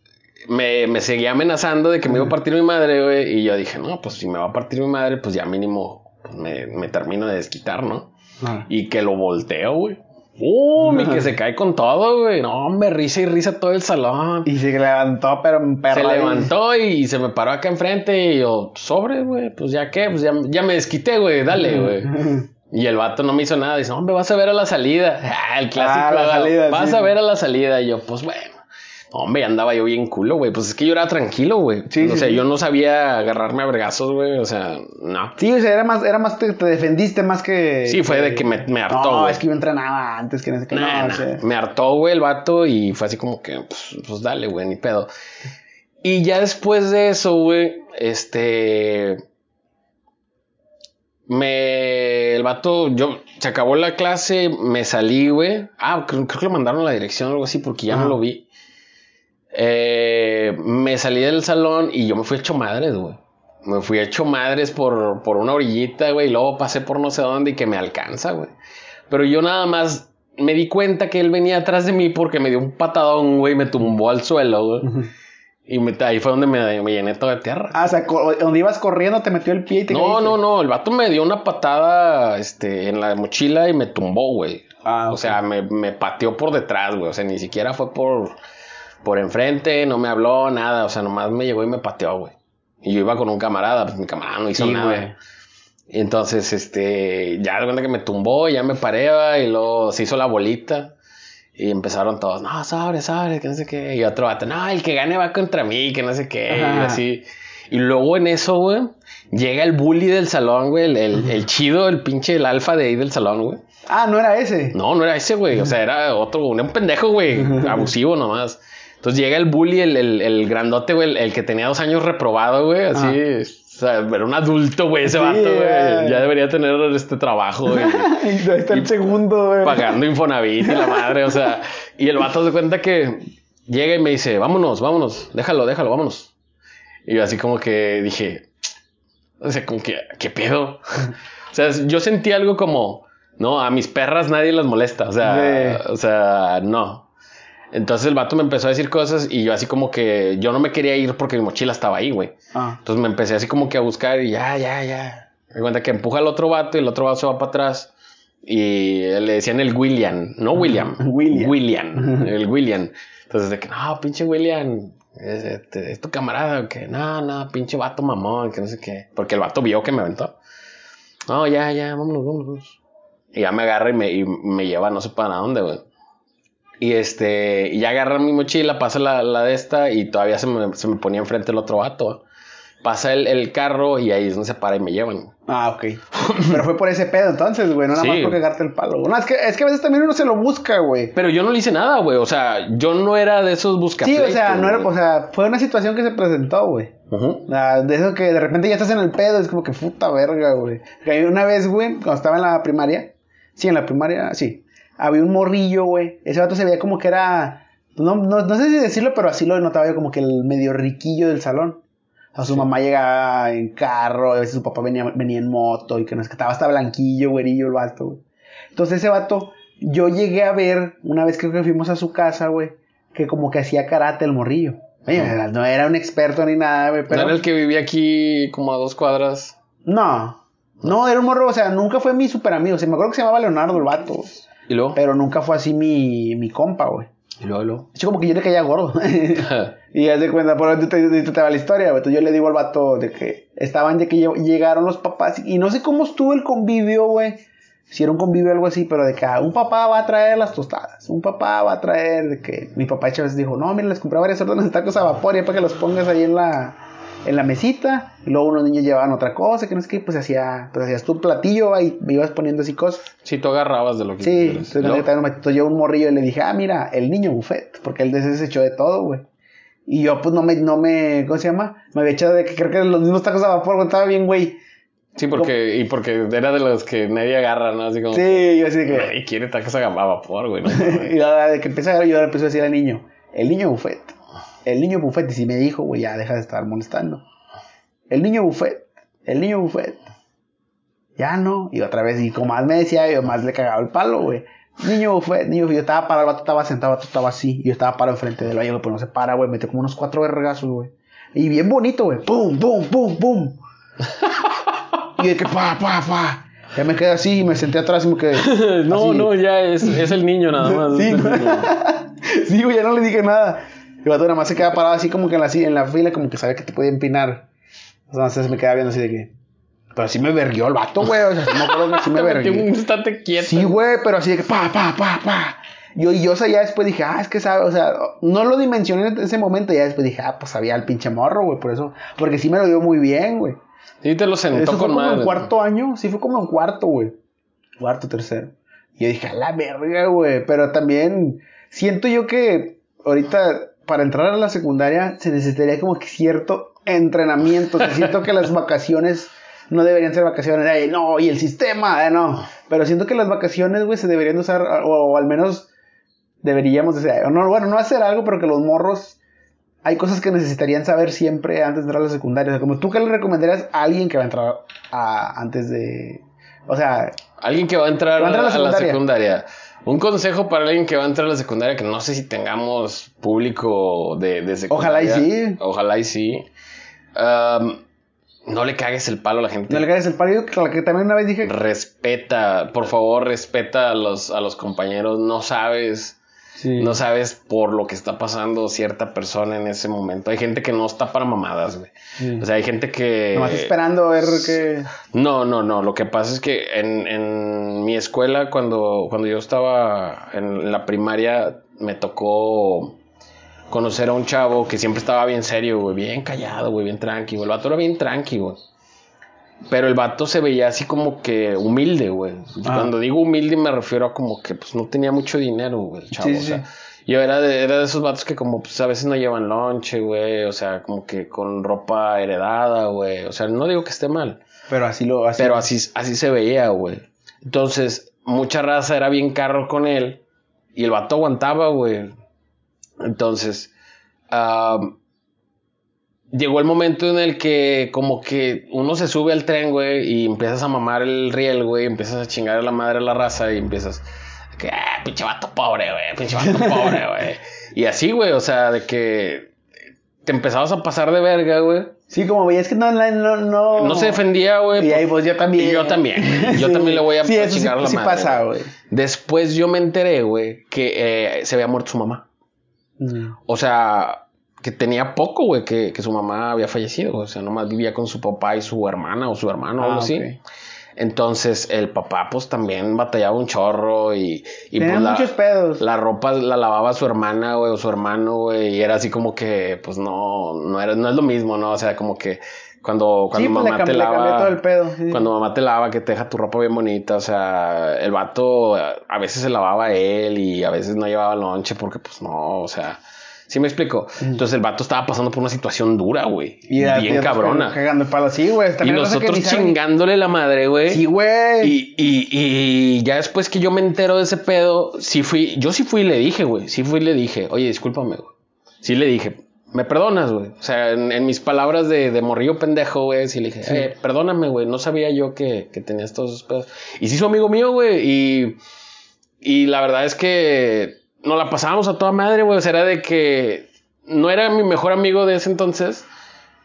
me, me seguía amenazando de que me iba a partir mi madre, güey. Y yo dije, no, pues si me va a partir mi madre, pues ya mínimo pues, me, me termino de desquitar, ¿no? Y que lo volteo, güey. ¡Pum! Y que se cae con todo, güey. No, hombre, risa y risa todo el salón. Y se levantó, pero un perro. Se levantó y se me paró acá enfrente y yo, sobre, güey, pues ya qué, pues ya, ya me desquité, güey, dale, güey. Y el vato no me hizo nada. Dice, hombre, vas a ver a la salida. Ah, el clásico. Ah, la ¿verdad? salida, vas sí. a ver a la salida. Y yo, pues bueno. Hombre, andaba yo bien culo, güey. Pues es que yo era tranquilo, güey. Sí, o sí, sea, sí. yo no sabía agarrarme a vergazos, güey. O sea, no. Sí, o sea, era más, era más te, te defendiste más que. Sí, fue de que me, me hartó, No, es que yo entrenaba antes que no sé qué. Nah, no, nah. o sea. Me hartó, güey, el vato y fue así como que, pues, pues dale, güey, ni pedo. Y ya después de eso, güey, este... Me... El vato, yo... Se acabó la clase, me salí, güey. Ah, creo, creo que lo mandaron a la dirección o algo así porque ya Ajá. no lo vi. Eh, me salí del salón y yo me fui hecho madres, güey. Me fui hecho madres por, por una orillita, güey. Y luego pasé por no sé dónde y que me alcanza, güey. Pero yo nada más me di cuenta que él venía atrás de mí porque me dio un patadón, güey. Me tumbó al suelo, güey. Y me- ahí fue donde me, me llené todo de tierra. Ah, o sea, donde ibas corriendo te metió el pie y te no, caíste. no, no. El vato me dio una patada este, en la mochila y me tumbó, güey. Ah, O sea, me, me pateó por detrás, güey. O sea, ni siquiera fue por, por enfrente, no me habló, nada. O sea, nomás me llegó y me pateó, güey. Y yo iba con un camarada, pues mi camarada no hizo Sí, nada. güey. Y entonces, este, ya de cuenta que me tumbó, ya me paré, va, y luego se hizo la bolita. Y empezaron todos, no, sobre, sobre, que no sé qué. Y otro vato, no, el que gane va contra mí, que no sé qué. Y así. Y luego en eso, güey, llega el bully del salón, güey, el, el, el chido, el pinche, el alfa de ahí del salón, güey. Ah, no era ese. No, no era ese, güey. O sea, era otro, un pendejo, güey. Abusivo nomás. Entonces llega el bully, el, el, el grandote, güey, el, el que tenía dos años reprobado, güey. Así, o sea, era un adulto, güey, ese Sí, vato, güey. ya. Ya debería tener este trabajo, güey. y ahí está el segundo, güey. pagando Infonavit y la madre, o sea. Y el vato se cuenta que llega y me dice, vámonos, vámonos, déjalo, déjalo, vámonos. Y yo así como que dije, o sea, como que, ¿qué pedo? O sea, yo sentí algo como, no, a mis perras nadie las molesta, o sea, o sea, no. Entonces el vato me empezó a decir cosas y yo así como que yo no me quería ir porque mi mochila estaba ahí, güey. Ah. Entonces me empecé así como que a buscar y ya, ya, ya. Me cuenta que empuja al otro vato y el otro vato se va para atrás. Y le decían el William, no William. William. William. El William. Entonces de que, no, pinche William. Es, este, es tu camarada, que no, no, pinche vato mamón, que no sé qué. Porque el vato vio que me aventó. No, ya, ya, vámonos, vámonos. vámonos. Y ya me agarra y me, y me lleva no sé para dónde, güey. Y este, y ya agarra mi mochila, pasa la, la de esta y todavía se me, se me ponía enfrente el otro vato. Pasa el, el carro y ahí es donde se para y me llevan. Ah, ok. Pero fue por ese pedo entonces, güey. No nada Sí. más por cagarte el palo. güey. No, es que, es que a veces también uno se lo busca, güey. Pero yo no le hice nada, güey. O sea, yo no era de esos Sí, buscapleitos. o sea, no era, o sea, fue una situación que se presentó, güey. Ah, de eso que de repente ya estás en el pedo, es como que puta verga, güey. Una vez, güey, cuando estaba en la primaria, sí, en la primaria, sí, había un morrillo, güey. Ese vato se veía como que era, no, no, no sé si decirlo, pero así lo notaba yo como que el medio riquillo del salón. O sea, su mamá llegaba en carro, a veces su papá venía, venía en moto y que no es que estaba hasta blanquillo, güerillo el vato, güey. Entonces ese vato, yo llegué a ver, una vez que fuimos a su casa, güey, que como que hacía karate el morrillo. Oye, no era un experto ni nada, güey, ¿No pero... era el que vivía aquí como a dos cuadras? No. No, era un morro, o sea, nunca fue mi super amigo. O sea, me acuerdo que se llamaba Leonardo el vato. ¿Y luego? Pero nunca fue así mi, mi compa, güey. ¿Y luego? y luego? De hecho, como que yo le caía gordo. y haz de cuenta, por ahí te, te, te va la historia, güey. Entonces yo le digo al vato de que estaban, de que lle- llegaron los papás. Y no sé cómo estuvo el convivio, güey. Si era un convivio o algo así, pero de que ah, un papá va a traer las tostadas. Un papá va a traer, de que mi papá Chávez dijo, no, mira, les compré varias órdenes de tacos a vapor y para que los pongas ahí en la, en la mesita. Y luego unos niños llevaban otra cosa, que no sé qué, pues hacía, pues hacías tu platillo va, y me ibas poniendo así cosas. Sí, tú agarrabas de lo que Sí, entonces, ¿Y entonces yo un morrillo y le dije, ah, mira, el niño buffet, porque él desechó de todo, güey. Y yo, pues, no me, no me, ¿cómo se llama? Me había echado de que creo que los mismos tacos a vapor, güey, estaba bien, güey. Sí, porque, y porque era de los que nadie agarra, ¿no? Así como. Sí, yo así de que... Nadie quiere tacos a vapor, güey. ¿no? y ahora de que empecé a le empecé a decir al niño, el niño buffet, el niño buffet, y si me dijo, güey, ya deja de estar molestando. El niño buffet, el niño buffet. Ya no, y otra vez, y como más me decía, yo más le cagaba el palo, güey. Niño buffet, niño yo estaba parado, el vato estaba sentado, el vato estaba así, y yo estaba parado enfrente del baño, güey, pues no se para, güey, metió como unos cuatro vergazos, güey. Y bien bonito, güey, pum, pum, pum, pum. y de que pa, pa, pa. Ya me quedé así y me senté atrás y me quedé. no, así. no, ya es, es el niño nada más. Güey. sí, güey, ya no le dije nada. El vato nada más se queda parado así como que en la, en la fila, como que sabía que te podía empinar. Entonces me quedaba viendo así de que. Pero sí me verguió el vato, güey. O sea, sí me acuerdo que sí me metí un verguió. instante quieto. Sí, güey, pero así de que pa, pa, pa, pa. Yo, y yo, o sea, ya después dije, ah, es que sabe, o sea, no lo dimensioné en ese momento. Ya después dije, ah, pues sabía el pinche morro, güey, por eso. Porque sí me lo dio muy bien, güey. Sí, te lo sentó Eso fue con como madre. en cuarto año, sí fue como en cuarto, güey. Cuarto, tercero. Y yo dije, a la verga, güey. Pero también siento yo que ahorita para entrar a la secundaria se necesitaría como que cierto entrenamiento. O sea, siento que las vacaciones no deberían ser vacaciones. Ay, no, y el sistema, eh, no. Pero siento que las vacaciones, güey, se deberían de usar, o, o al menos deberíamos de ser, o no, bueno, no hacer algo, pero que los morros hay cosas que necesitarían saber siempre antes de entrar a la secundaria. O sea, como tú, ¿qué le recomendarías a alguien que va a entrar a, antes de. O sea, Alguien que va a entrar, Va a entrar a la a la secundaria. Secundaria. Un consejo para alguien que va a entrar a la secundaria, que no sé si tengamos público de, de Ojalá y secundaria. sí. Ojalá y sí. Um, no le cagues el palo a la gente. no le caes el palo. Yo que, que también una vez dije. Respeta, por favor, respeta a los, a los compañeros. No sabes, Sí. no sabes por lo que está pasando cierta persona en ese momento. Hay gente que no está para mamadas, güey. Sí. O sea, hay gente que... Nomás esperando a ver qué. No, no, no. Lo que pasa es que en, en mi escuela, cuando, cuando yo estaba en la primaria, me tocó conocer a un chavo que siempre estaba bien serio, güey, bien callado, güey, bien tranquilo. El vato era bien tranquilo, güey. Pero el vato se veía así como que humilde, güey. Ah. Cuando digo humilde me refiero a como que pues no tenía mucho dinero, güey, chavo. Sí, o sí. sea, yo era de, era de esos vatos que como pues a veces no llevan lonche, güey. O sea, como que con ropa heredada, güey. O sea, no digo que esté mal. Pero así lo. Así, Pero así, así se veía, güey. Entonces, mucha raza era bien carro con él. Y el vato aguantaba, güey. Entonces, llegó el momento en el que como que uno se sube al tren, güey, y empiezas a mamar el riel, güey, empiezas a chingar a la madre a la raza y empiezas que, ah, pinche vato pobre, güey, pinche vato pobre, güey. Y así, güey, o sea, de que te empezabas a pasar de verga, güey. Sí, como veías que no. No, no, No se defendía, güey. Y ahí, pues yo también. Y yo también. Yo Sí. también le voy a, Sí, a eso sí- chingar la sí madre. pasa, güey. güey. Después yo me enteré, güey, que eh, se había muerto su mamá. Mm. O sea, que tenía poco, güey, que, que su mamá había fallecido. O sea, nomás vivía con su papá y su hermana o su hermano o Ah, algo así. ok. Entonces, el papá, pues también batallaba un chorro y, y Tenía pues la, muchos pedos. la ropa la lavaba su hermana, güey, o su hermano, güey, y era así como que, pues no, no, era, no es lo mismo, ¿no? O sea, como que cuando, cuando sí, pues mamá te lava. todo el pedo. sí. Cuando mamá te lava, que te deja tu ropa bien bonita, o sea, el vato a a veces se lavaba él y a veces no llevaba lonche porque pues no, o sea, ¿sí me explico? Entonces el vato estaba pasando por una situación dura, güey, Y bien a- cabrona. Cagando el palo. Sí, güey. Y nosotros sabe- chingándole la madre, güey. Sí, güey. Y, y, y ya después que yo me entero de ese pedo, sí fui, yo sí fui y le dije, güey, sí fui y le dije, oye, discúlpame, güey. Sí le dije, me perdonas, güey. O sea, en, en mis palabras de, de morrillo pendejo, güey, sí le dije, eh, perdóname, güey, no sabía yo que, que tenías todos esos pedos. Y sí, su amigo mío, güey, y, y la verdad es que nos la pasábamos a toda madre, güey. O sea, era de que no era mi mejor amigo de ese entonces.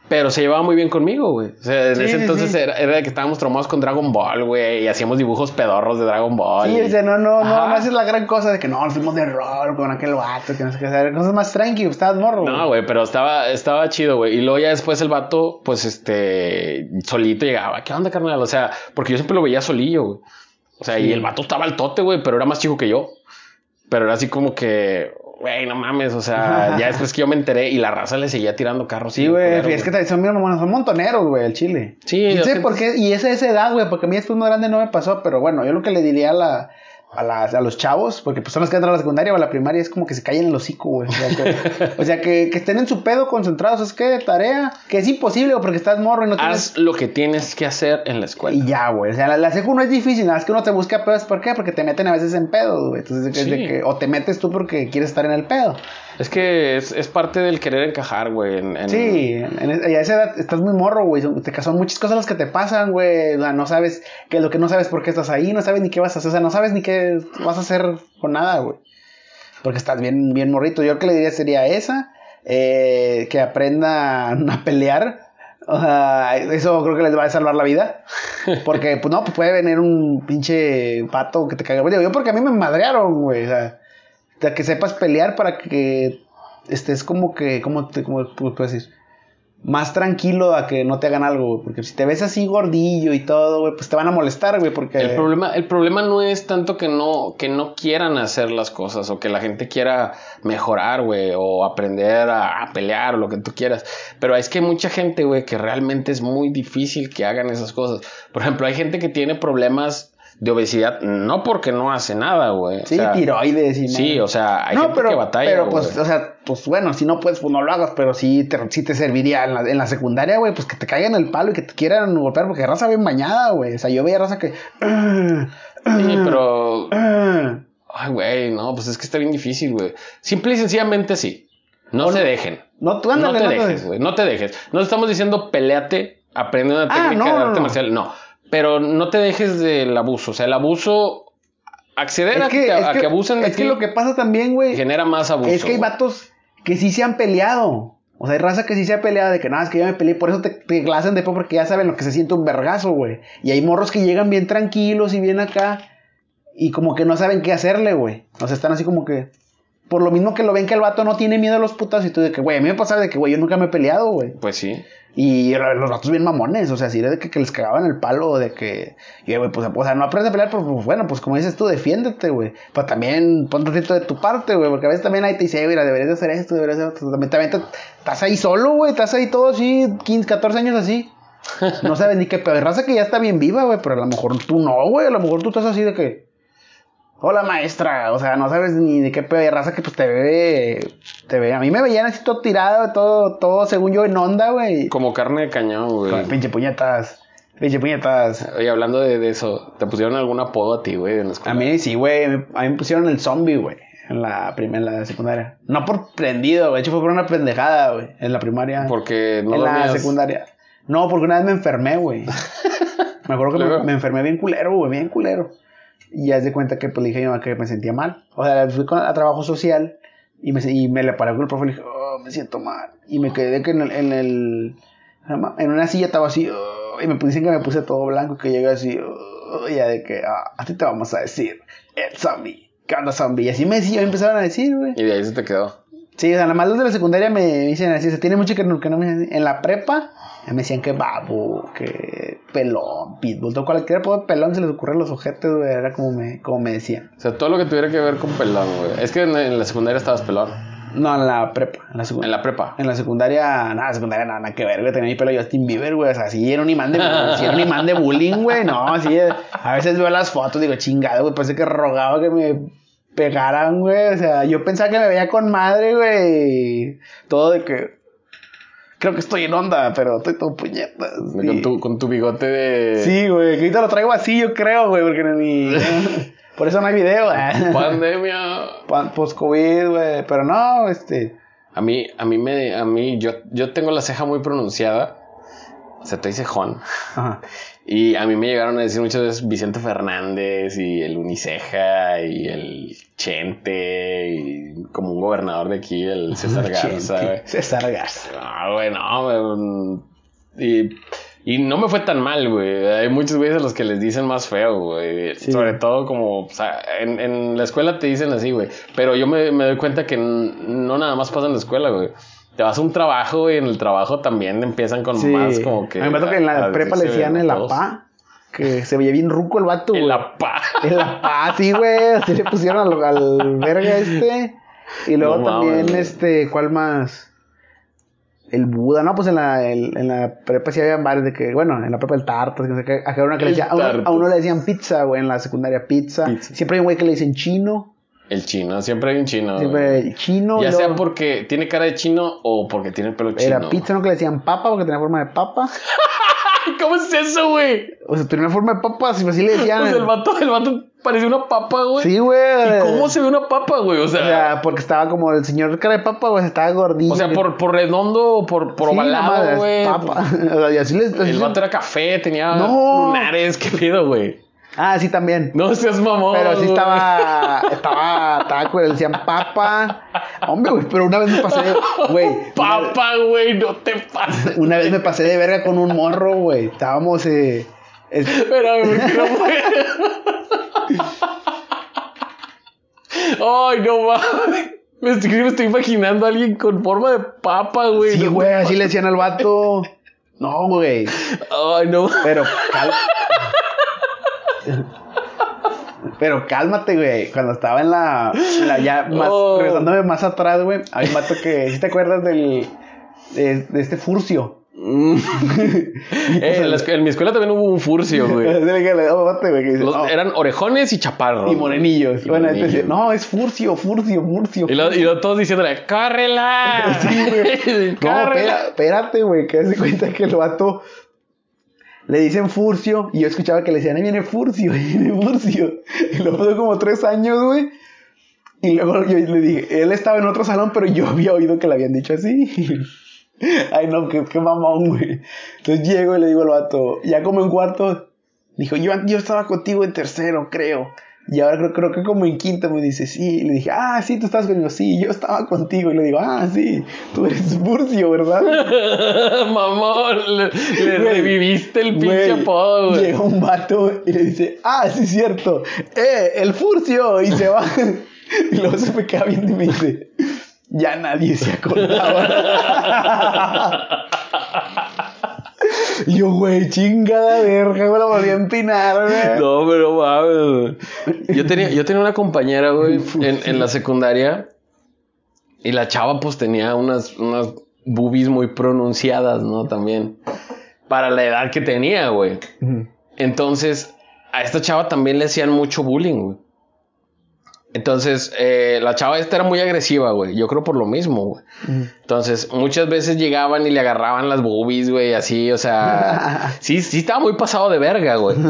Pero se llevaba muy bien conmigo, güey. O sea, en Sí, ese sí, entonces sí. Era, era de que estábamos traumados con Dragon Ball, güey. Y hacíamos dibujos pedorros de Dragon Ball. Sí, y- o sea, no, no, no, Ajá. no haces la gran cosa de que no, fuimos de rol con aquel vato, que no sé qué, o sea, cosas más tranqui, estabas morro. No, güey, pero estaba, estaba chido, güey. Y luego ya después el vato, pues, este, solito llegaba. ¿Qué onda, carnal? O sea, porque yo siempre lo veía solillo, güey. O sea, y el vato estaba al tote, güey, pero era más chico que yo. Pero era así como que, güey, no mames. O sea, ya después que yo me enteré y la raza le seguía tirando carros. Sí, güey, es que te- son, son montoneros, güey, el chile. Sí, Y la sé por qué, y esa es esa edad, güey, porque a mí después más grande no me pasó, pero bueno, yo lo que le diría a la, a, las- a los chavos, porque pues son los que entran a la secundaria o a la primaria, es como que se callen el hocico, güey. O sea, que, o sea, que, que estén en su pedo concentrados, es que tarea, que es imposible, porque estás morro y no tienes... Haz lo que tienes que hacer en la escuela. Y ya, güey. O sea, la, la secu no es difícil, nada más que uno te busca pedos. ¿Por qué? Porque te meten a veces en pedos, güey. Entonces, es de Sí. que, o te metes tú porque quieres estar en el pedo. Es que es, es parte del querer encajar, güey. en- en- Sí, en, a esa edad estás muy morro, güey. Son, te- son muchas cosas las que te pasan, güey. O sea, no sabes qué es lo que no sabes por qué estás ahí, no sabes ni qué vas a hacer. O sea, no sabes ni qué vas a hacer con nada, güey. Porque estás bien, bien morrito. Yo lo que le diría sería esa. eh, que aprendan a pelear. O sea, eso creo que les va a salvar la vida. Porque, pues no, pues puede venir un pinche pato que te caiga. Yo porque a mí me madrearon, güey. O sea, que sepas pelear para que estés como que, ¿cómo te cómo puedo decir? Más tranquilo a que no te hagan algo, güey. Porque si te ves así gordillo y todo, güey, pues te van a molestar, güey. Porque. El problema, el problema no es tanto que no, que no quieran hacer las cosas o que la gente quiera mejorar, güey, o aprender a, a pelear o lo que tú quieras. Pero es que hay mucha gente, güey, que realmente es muy difícil que hagan esas cosas. Por ejemplo, hay gente que tiene problemas de obesidad, no porque no hace nada, güey. O Sí, sea, tiroides y Sí, o sea, hay no, gente pero, que batalla. Pero, güey. pues, o sea, pues bueno, si no puedes, pues no lo hagas, pero sí te, sí te serviría en la, en la secundaria, güey, pues que te caigan el palo y que te quieran golpear, porque raza bien bañada, güey. O sea, yo veía raza que. Sí, pero. Ay, güey, no, pues es que está bien difícil, güey. Simple y sencillamente sí. No O se no- dejen. No, tú No ándale, te no dejes, güey. No te dejes. No estamos diciendo peleate, aprende una Ah, técnica de arte marcial. No. Pero no te dejes del abuso. O sea, el abuso. Acceder a, que, a que abusen de es que lo que pasa también, güey, genera más abuso. es que hay vatos que sí se han peleado. O sea, hay raza que sí se ha peleado de que nada, es que yo me peleé, por eso te, te la hacen después porque ya saben lo que se siente un vergazo, güey. Y hay morros que llegan bien tranquilos y bien acá y como que no saben qué hacerle, güey. O sea, están así como que por lo mismo que lo ven que el vato no tiene miedo a los putas y tú de que, güey, a mí me pasaba de que, güey, yo nunca me he peleado, güey. Pues sí. Y los vatos bien mamones, o sea, si era de que, que les cagaban el palo, de que, y güey, pues, o sea, no aprendes a pelear, pero pues, bueno, pues como dices tú, defiéndete, güey. Pero también pon tantito de tu parte, güey, porque a veces también ahí te dice, mira, deberías de hacer esto, deberías de hacer esto. También, también te- estás ahí solo, güey, estás ahí todo así, 15, 14 años así. No sabes ni qué, pero hay raza que ya está bien viva, güey, pero a lo mejor tú no, güey, a lo mejor tú estás así de que, hola maestra, o sea, no sabes ni de qué pedo, hay raza que pues te ve, te ve, a mí me veían así todo tirado, todo, todo según yo en onda, güey. Como carne de cañón, güey. Con pinche puñetas. Pinche puñetas. Oye, hablando de, de eso, ¿te pusieron algún apodo a ti, güey, en la A escuela? mí sí, güey. A mí me pusieron el zombie, güey. En la primera, en la secundaria. No por prendido, güey. De hecho, fue por una pendejada, güey. En la primaria. Porque no en la secundaria. No, porque una vez me enfermé, güey. me acuerdo que me, me enfermé bien culero, güey. Bien culero. Y ya de cuenta que pues, le dije a mi mamá que me sentía mal. O sea, fui con- a trabajo social. Y me, y me le paré con el profe y le dije, oh, me siento mal. Y me quedé que en el, en el en una silla estaba así, oh, y me dicen que me puse todo blanco, que llegué así, oh, y ya de que, ah, a ti te vamos a decir, el zombie, ¿qué onda zombie? Y así me decían, me empezaron a decir, güey. Y de ahí se te quedó. Sí, o sea, nada más los de la secundaria me dicen así, se tiene mucho que no, que no me dicen. En la prepa, me decían que babu, que pelón, pitbull, todo cualquier apodo de pelón se les ocurre a los ojetes, güey, era como me, como me decían. O sea, todo lo que tuviera que ver con pelón, güey. Es que en, en la secundaria estabas pelón. No, en la prepa, en la secundaria. En la prepa. En la secundaria, nada, en la secundaria nada, nada que ver, güey. Tenía mi pelo Justin Bieber, güey. O sea, sí era un imán de, sí era un imán de bullying, güey. No, sí. A veces veo las fotos, digo, chingado, güey. Parece que rogaba que me pegaran, güey. O sea, yo pensaba que me veía con madre, güey. Todo de que. Creo que estoy en onda, pero estoy todo puñetas. Con, tu, con tu bigote de. Sí, güey. Que ahorita lo traigo así, yo creo, güey. Porque ni. Por eso no hay video, güey. Pandemia. Post-COVID, güey. Pero no, este. A mí, a mí me, a mí, yo, yo tengo la ceja muy pronunciada. Se te dice cejón. Ajá. Y a mí me llegaron a decir muchas veces Vicente Fernández y el Uniceja y el Chente y como un gobernador de aquí, el César Garza. César Garza. No, güey, no, güey. Y, y no me fue tan mal, güey. Hay muchos güeyes a los que les dicen más feo, güey. Sí. Sobre todo como, o sea, en, en la escuela te dicen así, güey. Pero yo me, me doy cuenta que no nada más pasa en la escuela, güey. Te vas a un trabajo y en el trabajo también empiezan con Sí. más como que... A mí me acuerdo que en la a prepa le decían el apodos. apá. Que se veía bien ruco el vato, El güey. apá. El apá, sí, güey. Así le pusieron al, al verga este. Y luego No también, este, ¿cuál más? El Buda, ¿no? Pues en la, el- en la prepa sí había varios de que, bueno, en la prepa el Tartas, que no sé qué. Acá una que le decía, a, uno, a le decían pizza, güey, en la secundaria pizza. Pizza. Siempre hay un güey que le dicen chino. El chino, siempre hay un chino. Siempre el chino. Ya sea porque tiene cara de chino o porque tiene el pelo chino. Era pizza, ¿no? Que le decían papa porque tenía forma de papa. ¿Cómo es eso, güey? O sea, tenía forma de papa, así así le decían. Pues el vato, el vato parecía una papa, güey. Sí, güey. ¿Y cómo se ve una papa, güey? O O sea, porque estaba como el señor cara de papa, güey, estaba gordillo. o sea, por, por redondo o por, por Sí, ovalado, güey. Papa. O sea, y así les. así El se- vato era café, tenía No. lunares, qué pedo, güey. Ah, sí, también. No seas mamón. Pero sí estaba. Estaba. Güey, le decían papa. Hombre, güey, pero una vez me pasé de. Güey. Papa, güey, no te pases. Una vez me pasé de verga con un morro, güey. Estábamos, eh, Es- Espérame, porque no. Ay, no mames. Me estoy, me estoy imaginando a alguien con forma de papa, güey. Sí, No güey, así le decían al vato. No, güey. Ay, no. Pero Pero cálmate, güey. Cuando estaba en la, en la ya más, Oh. regresándome más atrás, güey, hay un vato que, ¿sí te acuerdas del de, de este Furcio? Mm. Eh, en, la escu- en mi escuela también hubo un furcio, güey. Los- "No", Eran orejones y chaparros. y morenillos. Y bueno, este morenillos. dice, no, es Furcio, Furcio, Furcio. Y, lo- y lo- todos diciéndole, ¡córrela! Sí, espérate, güey, que se cuenta que el vato le dicen Furcio y yo escuchaba que le decían, ahí viene Furcio, viene Furcio. Y lo pasó como tres años, güey. Y luego yo le dije, él estaba en otro salón, pero yo había oído que le habían dicho así. Ay, no, qué, qué mamón, güey. Entonces llego y le digo al vato, ya como en cuarto, dijo, yo, yo estaba contigo en tercero, creo. Y ahora creo, creo que como en quinto me dice, sí. Y le dije, ah, sí, tú estabas conmigo. Sí, yo estaba contigo. Y le digo, ah, sí, tú eres Furcio, ¿verdad? Mamón, le, reviviste el pinche apodo. Llega un vato y le dice, ah, sí, cierto. Eh, el Furcio. Y se va. y luego se me queda viendo y me dice, ya nadie se acordaba. Y yo, güey, chingada verga, me la volví a empinar, güey. No, pero mames. güey. Yo tenía, yo tenía una compañera, güey, en, en la secundaria. Y la chava, pues, tenía unas, unas boobies muy pronunciadas, ¿no? También. Para la edad que tenía, güey. Entonces, a esta chava también le hacían mucho bullying, güey. Entonces, eh, la chava esta era muy agresiva, güey. Yo creo por lo mismo, güey. Entonces, muchas veces llegaban y le agarraban las boobies, güey, así, o sea, sí, sí estaba muy pasado de verga, güey.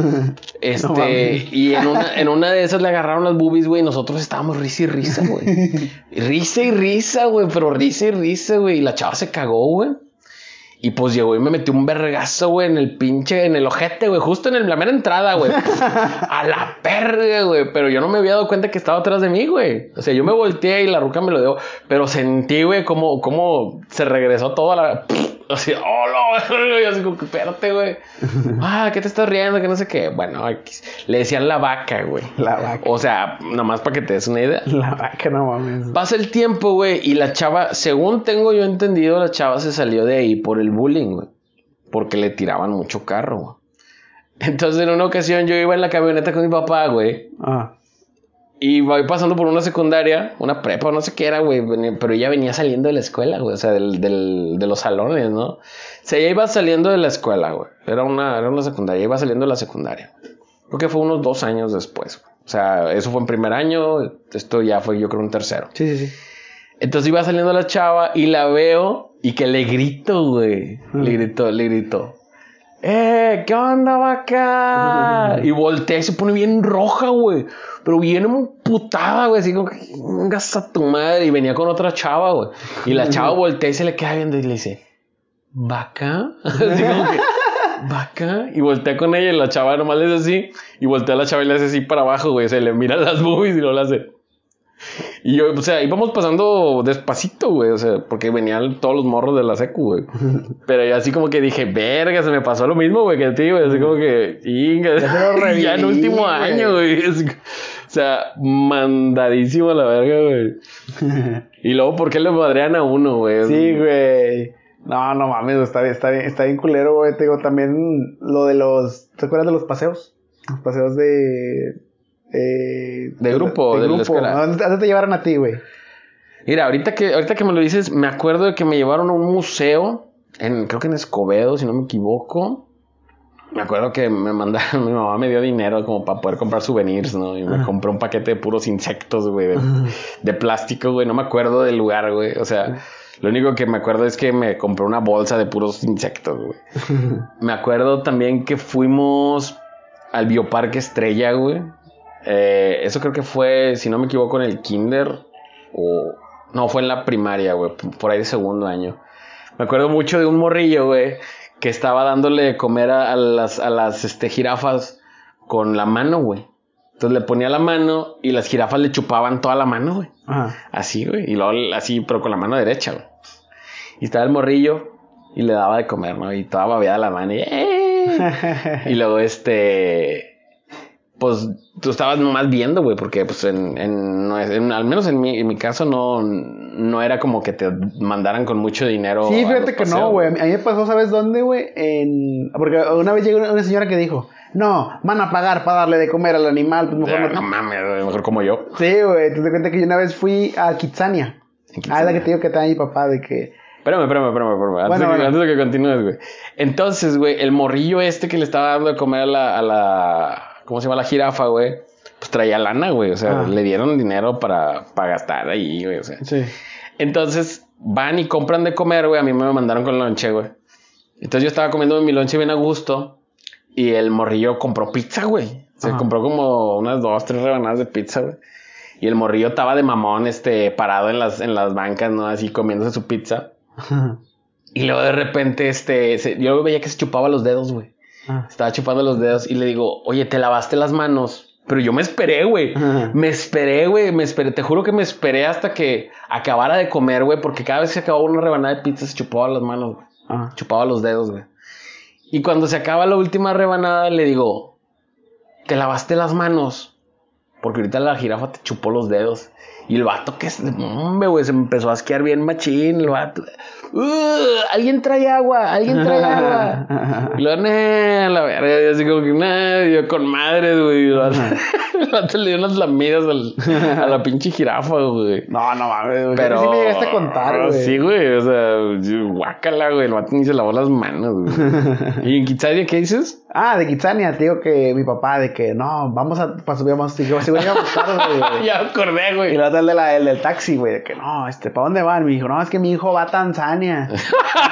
Este, y en una, en una de esas le agarraron las boobies, güey, y nosotros estábamos risa y risa, güey. Risa y risa, güey, pero risa y risa, güey. Y la chava se cagó, güey. Y pues llegó y me metió un vergazo, güey, en el pinche, en el ojete, güey, justo en el- la mera entrada, güey. A la perra, güey. Pero yo no me había dado cuenta que estaba atrás de mí, güey. O sea, yo me volteé y la ruca me lo dio. Pero sentí, güey, cómo, cómo se regresó toda la. Así, oh, no, y así como que espérate, güey. Ah, ¿qué te estás riendo? Que no sé qué. Bueno, le decían la vaca, güey. La vaca. O sea, nomás para que te des una idea. La vaca, no mames. Pasa el tiempo, güey, y la chava, según tengo yo entendido, la chava se salió de ahí por el bullying, güey. Porque le tiraban mucho carro, güey. Entonces, en una ocasión yo iba en la camioneta con mi papá, güey. Ah. Y voy pasando por una secundaria, una prepa, no sé qué era, güey. Pero ella venía saliendo de la escuela, güey. O sea, del, del- de los salones, ¿no? O sea, ella iba saliendo de la escuela, güey. Era una, era una secundaria, iba saliendo de la secundaria. Creo que fue unos dos años después, güey. O sea, eso fue en primer año, esto ya fue yo creo un tercero. Sí, sí, sí. Entonces iba saliendo la chava y la veo y que le grito, güey. Le gritó, le gritó. ¡Eh! ¿Qué onda, vaca? Y voltea y se pone bien roja, güey. Pero bien emputada, güey. Así como que vengas a tu madre. Y venía con otra chava, güey. Y la chava voltea y se le queda viendo y le dice, ¿vaca? Así como que, ¿vaca? Y voltea con ella y la chava nomás le hace así. Y voltea la chava y le hace así para abajo, güey. Se le mira las boobies y no la hace. Y yo, o sea, íbamos pasando despacito, güey. O sea, porque venían todos los morros de la secu, güey. Pero yo así como que dije, verga, se me pasó lo mismo, güey, que a ti, güey. Así como que, chinga. Ya reviví, ya en último año, güey. O sea, mandadísimo a la verga, güey. Y luego, ¿por qué le madrean a uno, güey? Sí, güey. No, no mames, está bien, está bien, está bien culero, güey. Te digo, también lo de los. ¿Te acuerdas de los paseos? Los paseos de. Eh, De grupo, de la escuela. ¿A dónde, te llevaron a ti, güey? Mira, ahorita que, ahorita que me lo dices, me acuerdo de que me llevaron a un museo, en, creo que en Escobedo, si no me equivoco. Me acuerdo que me mandaron, mi mamá me dio dinero como para poder comprar souvenirs, ¿no? Y me compré un paquete de puros insectos, güey, de, de plástico, güey. No me acuerdo del lugar, güey. O sea, lo único que me acuerdo es que me compré una bolsa de puros insectos, güey. Me acuerdo también que fuimos al Bioparque Estrella, güey. Eh, eso creo que fue, si no me equivoco, en el kinder o... No, fue en la primaria, güey, por ahí de segundo año. Me acuerdo mucho de un morrillo, güey, que estaba dándole de comer a, a las, a las este, jirafas con la mano, güey. Entonces le ponía la mano y las jirafas le chupaban toda la mano, güey. Ajá. Así, güey. Y luego así, pero con la mano derecha, güey. Y estaba el morrillo y le daba de comer, ¿no? Y toda babeada la mano. Y, "Eh", y luego este pues tú estabas nomás viendo, güey, porque pues en, en, no es- en- al menos en mi, en mi caso no, no era como que te mandaran con mucho dinero. Sí, fíjate que no, güey. A mí me pasó, ¿sabes dónde, güey? En... Porque una vez llegó una señora que dijo, no, van a pagar para darle de comer al animal. Pues mejor Ah, no. no mames, mejor como yo. Sí, güey. Te das cuenta que yo una vez fui a Kitsania. Ah, es la que te digo que da mi papá de que... Espérame, espérame, espérame, espérame. Antes, Bueno, de, que, bueno. antes de que continúes, güey. Entonces, güey, el morrillo este que le estaba dando de comer a la, a la ¿cómo se llama? La jirafa, güey. Pues traía lana, güey. O sea, Ah. le dieron dinero para, para gastar ahí, güey. O sea. Sí. Entonces, van y compran de comer, güey. A mí me mandaron con lonche, güey. Entonces yo estaba comiendo mi lonche bien a gusto. Y el morrillo compró pizza, güey. Se Ajá. compró como unas dos, tres rebanadas de pizza, güey. Y el morrillo estaba de mamón, este, parado en las, en las bancas, ¿no? Así comiéndose su pizza. Y luego de repente, este, se- yo veía que se chupaba los dedos, güey. Ah. Estaba chupando los dedos y le digo, oye, te lavaste las manos. Pero yo me esperé, güey. Me esperé, güey. Me esperé. Te juro que me esperé hasta que acabara de comer, güey. Porque cada vez que acababa una rebanada de pizza se chupaba las manos, güey. Ah. Chupaba los dedos, güey. Y cuando se acaba la última rebanada, le digo, te lavaste las manos. Porque ahorita la jirafa te chupó los dedos. Y el vato que es, hombre, güey, se empezó a asquear bien machín. El vato, "Uh, alguien trae agua, alguien trae agua. Y luego, "Nah", la verga, y así como que, nah, yo con madres, güey. Y El vato, le dio unas lamidas al- a la pinche jirafa, güey. No, no mames, güey. Pero. Sí me llegaste a contar, güey. Sí, güey. O sea, yo- guácala, güey. El vato ni se lavó las manos, güey. ¿Y en Kitsania qué dices? Ah, de Kitsania, te digo que mi papá, de que no, vamos a, para subir, vamos, seguro íbamos tarde, güey. ya me acordé, Y güey. la otra el, de la, el del taxi, güey, de que no, este, ¿para dónde van? Me dijo, no, es que mi hijo va a Tanzania.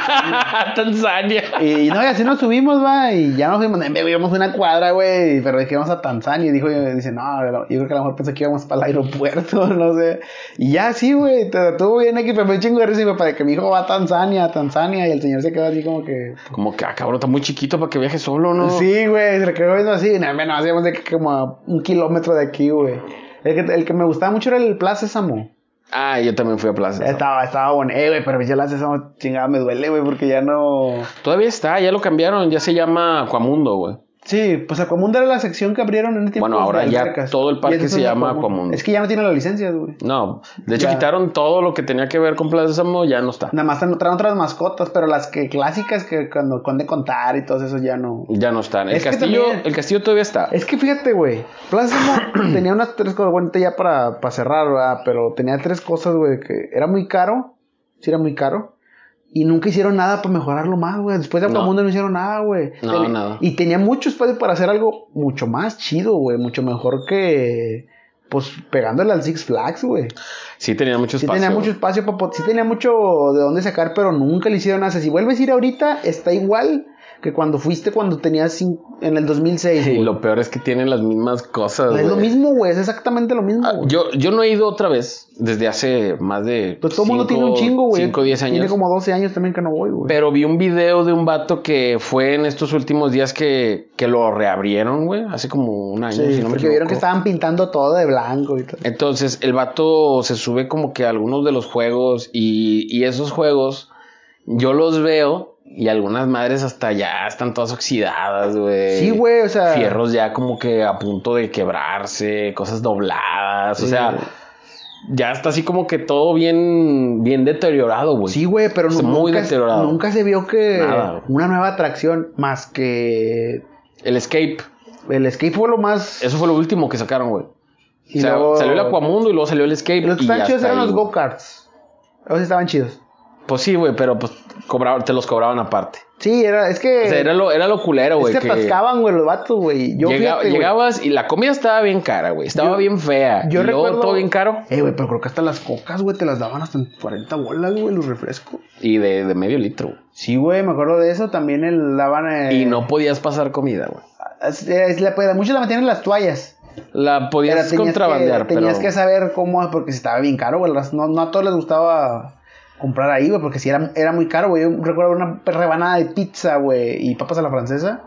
Tanzania. y no, y así nos subimos, va, y ya nos fuimos, íbamos una cuadra, güey, pero dije, vamos a Tanzania. Y dijo, dice, no, yo creo que a lo mejor pensé que íbamos para el aeropuerto, no sé. Y ya, sí, güey, te estuvo bien aquí, pero me un chingo de risa, y de que mi hijo va a Tanzania, a Tanzania, y el señor se quedó así como que, Como que, ah, cabrón, está muy chiquito para que viaje solo, ¿no? Sí, güey, se le quedó viendo así. No, no, hacíamos de que como a un kilómetro de aquí, güey. El que, el que me gustaba mucho era el Plaza Sésamo. Ah, yo también fui a Plaza. Estaba, estaba bueno, eh, güey, pero ya la Sésamo chingada me duele, güey, porque ya no. Todavía está, ya lo cambiaron, ya se llama Aquamundo, güey. Sí, pues Aquamundo era la sección que abrieron en el tiempo. Bueno, ahora de ya todo el parque se llama Aquamundo. Es que ya no tiene la licencia, güey. No, de hecho Ya. quitaron todo lo que tenía que ver con Plaza Sésamo, ya no está. Nada más traen otras mascotas, pero las que clásicas que cuando Conde Contar y todo eso ya no. Ya no están. El Es castillo, también- el castillo todavía está. Es que fíjate, güey. Plaza Sésamo tenía unas tres cosas. Bueno, ya para, para cerrar, ¿verdad? Pero tenía tres cosas, güey, que era muy caro. Sí, era muy caro. Y nunca hicieron nada para mejorarlo más, güey. Después de No. Aquamundo no hicieron nada, güey. No, nada. Y tenía mucho espacio para hacer algo mucho más chido, güey. Mucho mejor que. Pues pegándole al Six Flags, güey. Sí tenía mucho Sí espacio. tenía mucho espacio, para sí tenía mucho de dónde sacar, pero nunca le hicieron nada. Si vuelves a ir ahorita, está igual que cuando fuiste cuando tenías en el 2006. Y güey. lo peor es que tienen las mismas cosas. es lo mismo, güey. Es exactamente lo mismo, Ah, yo, yo no he ido otra vez desde hace más de. Pues todo el mundo tiene un chingo, güey. 5 o 10 años. Tiene como 12 años también que no voy, güey. Pero vi un video de un vato que fue en estos últimos días que, que lo reabrieron, güey. Hace como un año, Sí, si no me porque vieron que estaban pintando todo de blanco y todo. Entonces, el vato se sube como que a algunos de los juegos y, y esos juegos yo los veo y algunas madres hasta ya están todas oxidadas, güey. Sí, güey, o sea. Fierros ya como que a punto de quebrarse, cosas dobladas, o sea, ya está así como que todo bien, bien deteriorado, güey. Sí, güey, pero muy nunca, deteriorado. nunca se vio que Nada, una nueva atracción más que El Escape, el escape fue lo más. eso fue lo último que sacaron, güey. O sea, luego- salió el Aquamundo y luego salió el Escape. Los que estaban chidos eran ahí, los go-karts. Esos estaban chidos. Pues sí, güey, pero pues cobraban, te los cobraban aparte. Sí, era, es que. O sea, era lo, era lo culero, es güey. que que atascaban, güey, los vatos, güey. Yo llega- fíjate, güey. llegabas y la comida estaba bien cara, güey. Estaba Yo- bien fea. yo y luego recuerdo- todo bien caro. Eh, güey, pero creo que hasta las cocas, güey, te las daban hasta en 40 bolas, güey, los refrescos. Y de, de medio litro. güey. Sí, güey, me acuerdo de eso. También el daban. eh, Y no podías pasar comida, güey. pues, muchos la metían en las toallas. La Pero podías tenías, contrabandear, que, tenías pero... que saber cómo, porque si estaba bien caro, güey. No, no a todos les gustaba comprar ahí, güey, porque si era, era muy caro, güey. Yo recuerdo una rebanada de pizza, güey, y papas a la francesa.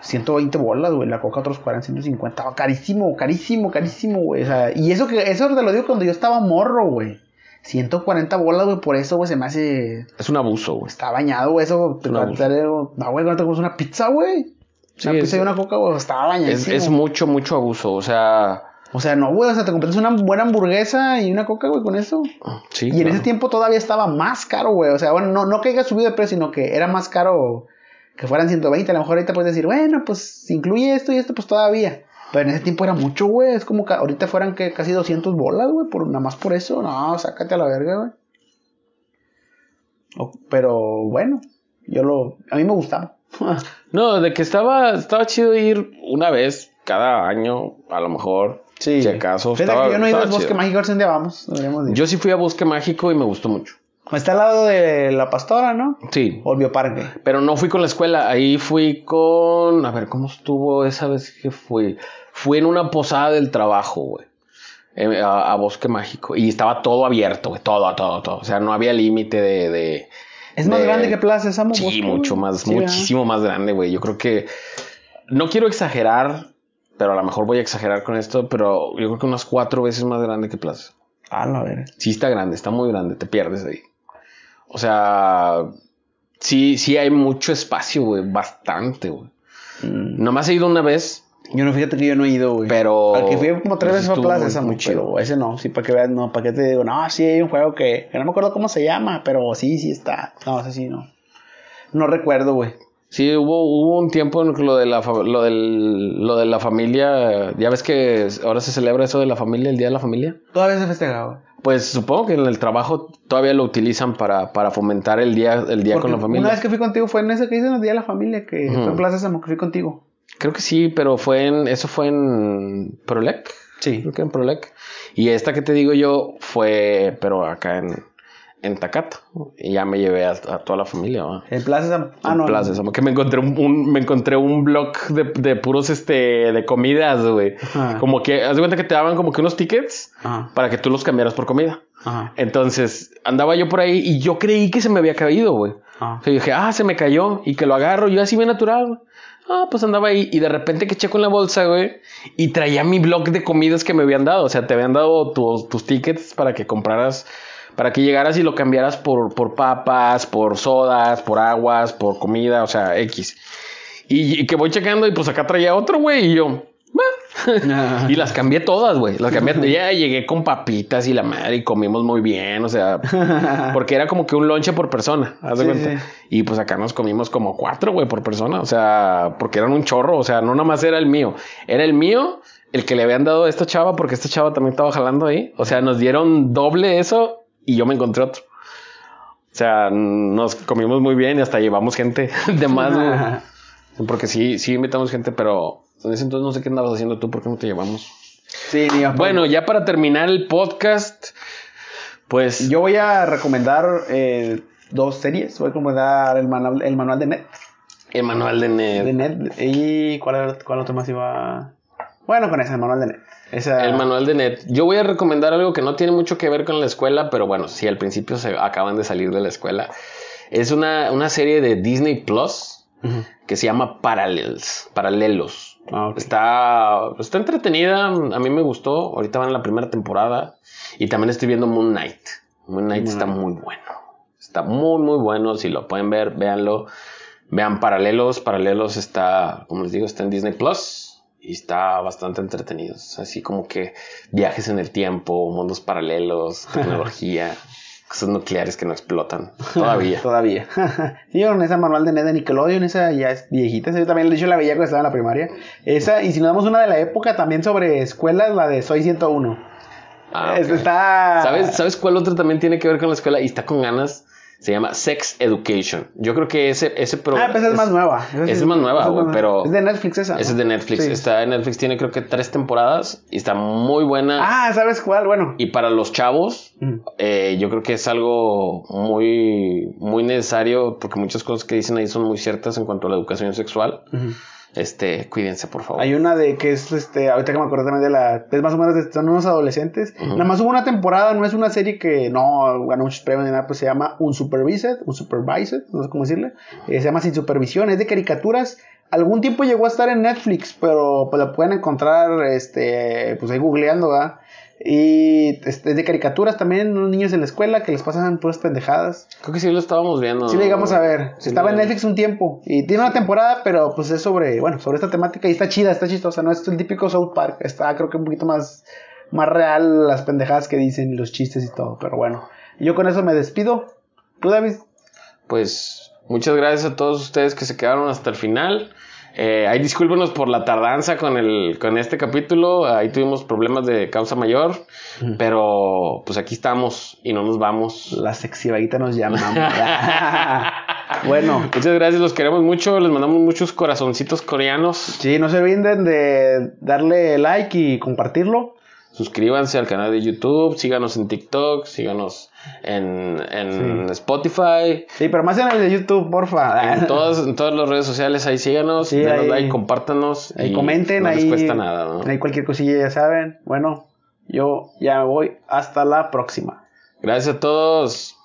120 bolas, güey. La coca otros 40, 150. Estaba carísimo, carísimo, carísimo, güey. O sea, y eso que eso te lo digo cuando yo estaba morro, güey. 140 bolas, güey, por eso, güey, se me hace... Es un abuso, güey. Está bañado, güey, eso... Te No, traer- no, güey, ¿cuánto cuesta una pizza, güey? Sí, una es- pizza y una coca, güey, estaba Es, bañadísimo. es mucho, mucho abuso. O sea, O sea, no, güey, o sea, te compras una buena hamburguesa y una coca, güey, con eso. sí. Y en ese tiempo todavía estaba más caro, güey. O sea, bueno, no, no que haya subido de precio, sino que era más caro que fueran 120. A lo mejor ahorita puedes decir, bueno, pues si incluye esto y esto, pues todavía. Pero en ese tiempo era mucho, güey. Es como que ahorita fueran que casi 200 bolas, güey, por, nada más por eso. No, sácate a la verga, güey. O- Pero bueno, yo lo. A mí me gustaba. No, de que estaba, estaba chido ir una vez cada año, a lo mejor. Sí. Si acaso. Fíjate estaba- que yo no he ido al bosque chido. mágico, a ver si un día vamos. Yo sí fui a Bosque Mágico y me gustó mucho. Está al lado de la pastora, ¿no? Sí. O el bioparque. Pero no fui con la escuela, ahí fui con... A ver, ¿cómo estuvo esa vez que fui? Fui en una posada del trabajo, güey. eh, A, a Bosque Mágico. Y estaba todo abierto, güey. Todo, todo, todo. O sea, no había límite de... de- Es más de- grande que Plaza Sésamo. Sí, Bosque, mucho más, Sí, ¿verdad? muchísimo más grande, güey. Yo creo que... No quiero exagerar, pero a lo mejor voy a exagerar con esto, pero yo creo que unas cuatro veces más grande que Plaza. A la verga. Sí está grande, está muy grande, te pierdes ahí. O sea, sí, sí hay mucho espacio, güey, bastante, güey. Mm. Nomás he ido una vez, Yo no, fíjate que yo no he ido, güey. pero... Al que fui como tres pues, veces a Plaza Sésamo, muy chido. pero ese no. Sí, para que veas, no, para que te digo, no, sí hay un juego que, que no me acuerdo cómo se llama, pero sí, sí está. No, ese sí, no. No recuerdo, güey. Sí, hubo, hubo un tiempo en que lo de la lo del, lo de la familia, ya ves que ahora se celebra eso de la familia, el día de la familia. Todavía se festejaba. Pues supongo que en el trabajo todavía lo utilizan para, para fomentar el día, el día Porque con la familia. Una vez que fui contigo fue en ese que hice en el Día de la Familia, que fue en Plaza Sésamo, que fui contigo. Creo que sí, pero fue en, eso fue en Prolec. Sí. Creo que en Prolec. Y esta que te digo yo fue, pero acá en, en Tacata. Y ya me llevé a, a toda la familia, ¿va? En Plaza Sésamo. Ah, En no. Plaza Sésamo, que me encontré un, un- me encontré un blog de, de puros este de comidas, güey. Como que, haz de cuenta que te daban como que unos tickets para que tú los cambiaras por comida. Ajá. Entonces, andaba yo por ahí y yo creí que se me había caído, güey. O sea, dije, ah, se me cayó y que lo agarro, yo así bien natural, güey. Ah, pues andaba ahí y de repente que checo en la bolsa, güey, y traía mi blog de comidas que me habían dado. O sea, te habían dado tus tickets para que compraras, para que llegaras y lo cambiaras por, por papas, por sodas, por aguas, por comida, o sea, X. Y, y que voy checando y pues acá traía otro, güey, y yo, y las cambié todas, güey. Las cambié. Ya llegué con papitas y la madre y comimos muy bien. O sea, porque era como que un lonche por persona. haz de cuenta. sí. Y pues acá nos comimos como cuatro, güey, por persona. O sea, porque eran un chorro. O sea, no nada más era el mío. Era el mío, el que le habían dado a esta chava, porque esta chava también estaba jalando ahí. O sea, nos dieron doble eso y yo me encontré otro. O sea, nos comimos muy bien y hasta llevamos gente de más, güey. Porque sí, sí invitamos gente, pero en ese entonces no sé qué andabas haciendo tú, ¿por qué no te llevamos? Sí, ni a- Bueno, ya para terminar el podcast, pues Yo voy a recomendar eh, dos series. Voy a recomendar el manual, el manual de Net. el manual de Ned. De Net. ¿Y cuál, cuál otro más iba? Bueno, con ese, el manual de Net. Esa, El manual de Net. Yo voy a recomendar algo que no tiene mucho que ver con la escuela, pero bueno, sí, al principio se acaban de salir de la escuela. Es una, una serie de Disney Plus que se llama Parallels, Paralelos. Ah. Está, está entretenida, a mí me gustó. Ahorita van en la primera temporada y también estoy viendo Moon Knight. Moon Knight Moon está muy bueno. Está muy, muy bueno. Si lo pueden ver, véanlo. Vean Paralelos. Paralelos está, como les digo, está en Disney Plus y está bastante entretenido. Así como que viajes en el tiempo, mundos paralelos, tecnología, cosas nucleares que no explotan todavía. Todavía. sí, con esa manual de Ned de Nickelodeon, esa ya es viejita. Yo también, de hecho, la veía cuando estaba en la primaria. Esa, y si nos damos una de la época también sobre escuelas, la de Soy 101. Ah, está. ¿Sabes, ¿Sabes cuál otro también tiene que ver con la escuela y está con ganas? Se llama Sex Education. Yo creo que ese, ese Ah, programa. pues es más nueva. esa es más nueva, esa güey, pero- Es de Netflix esa. Ese es de Netflix. Sí. Está en Netflix, tiene creo que tres temporadas y está muy buena. Ah, ¿sabes cuál? Bueno. Y para los chavos, Mm. eh, yo creo que es algo muy, muy necesario porque muchas cosas que dicen ahí son muy ciertas en cuanto a la educación sexual. Ujú. Este, cuídense, por favor. Hay una de que es, este, ahorita que me acuerdo también de la, es más o menos, de, son unos adolescentes. Nada más hubo una temporada, no es una serie que no ganó muchos premios ni nada, pues se llama Unsupervised, Unsupervised, no sé cómo decirle. Eh, se llama Sin Supervisión, es de caricaturas. Algún tiempo llegó a estar en Netflix, pero pues la pueden encontrar, este, pues ahí googleando, ¿verdad? Y este, de caricaturas también, unos niños en la escuela que les pasan puras pendejadas. Creo que sí lo estábamos viendo. Sí, lo llegamos a ver. Sí, Estaba en Netflix un tiempo. Y tiene una temporada, pero pues es sobre, bueno, sobre esta temática. Y está chida, está chistosa. No es el típico South Park. Está, creo que un poquito más, más real las pendejadas que dicen y los chistes y todo. Pero bueno, yo con eso me despido. ¿Tú, David? Pues muchas gracias a todos ustedes que se quedaron hasta el final. Eh, ahí discúlpenos por la tardanza con el con este capítulo. Ahí tuvimos problemas de causa mayor. Pero pues aquí estamos y no nos vamos. La sexy vaguita nos llama. bueno, Muchas gracias, los queremos mucho. Les mandamos muchos corazoncitos coreanos. sí, no se olviden de darle like y compartirlo. Suscríbanse al canal de YouTube, síganos en TikTok, síganos en, en Sí. Spotify, Sí, pero más en el de YouTube, porfa. en todas, en todas las redes sociales, ahí síganos, Sí, denos ahí- like, compártanos. Ahí y comenten, no ahí. les cuesta nada, ¿no? Ahí cualquier cosilla ya saben. Bueno, yo ya me voy. Hasta la próxima. Gracias a todos.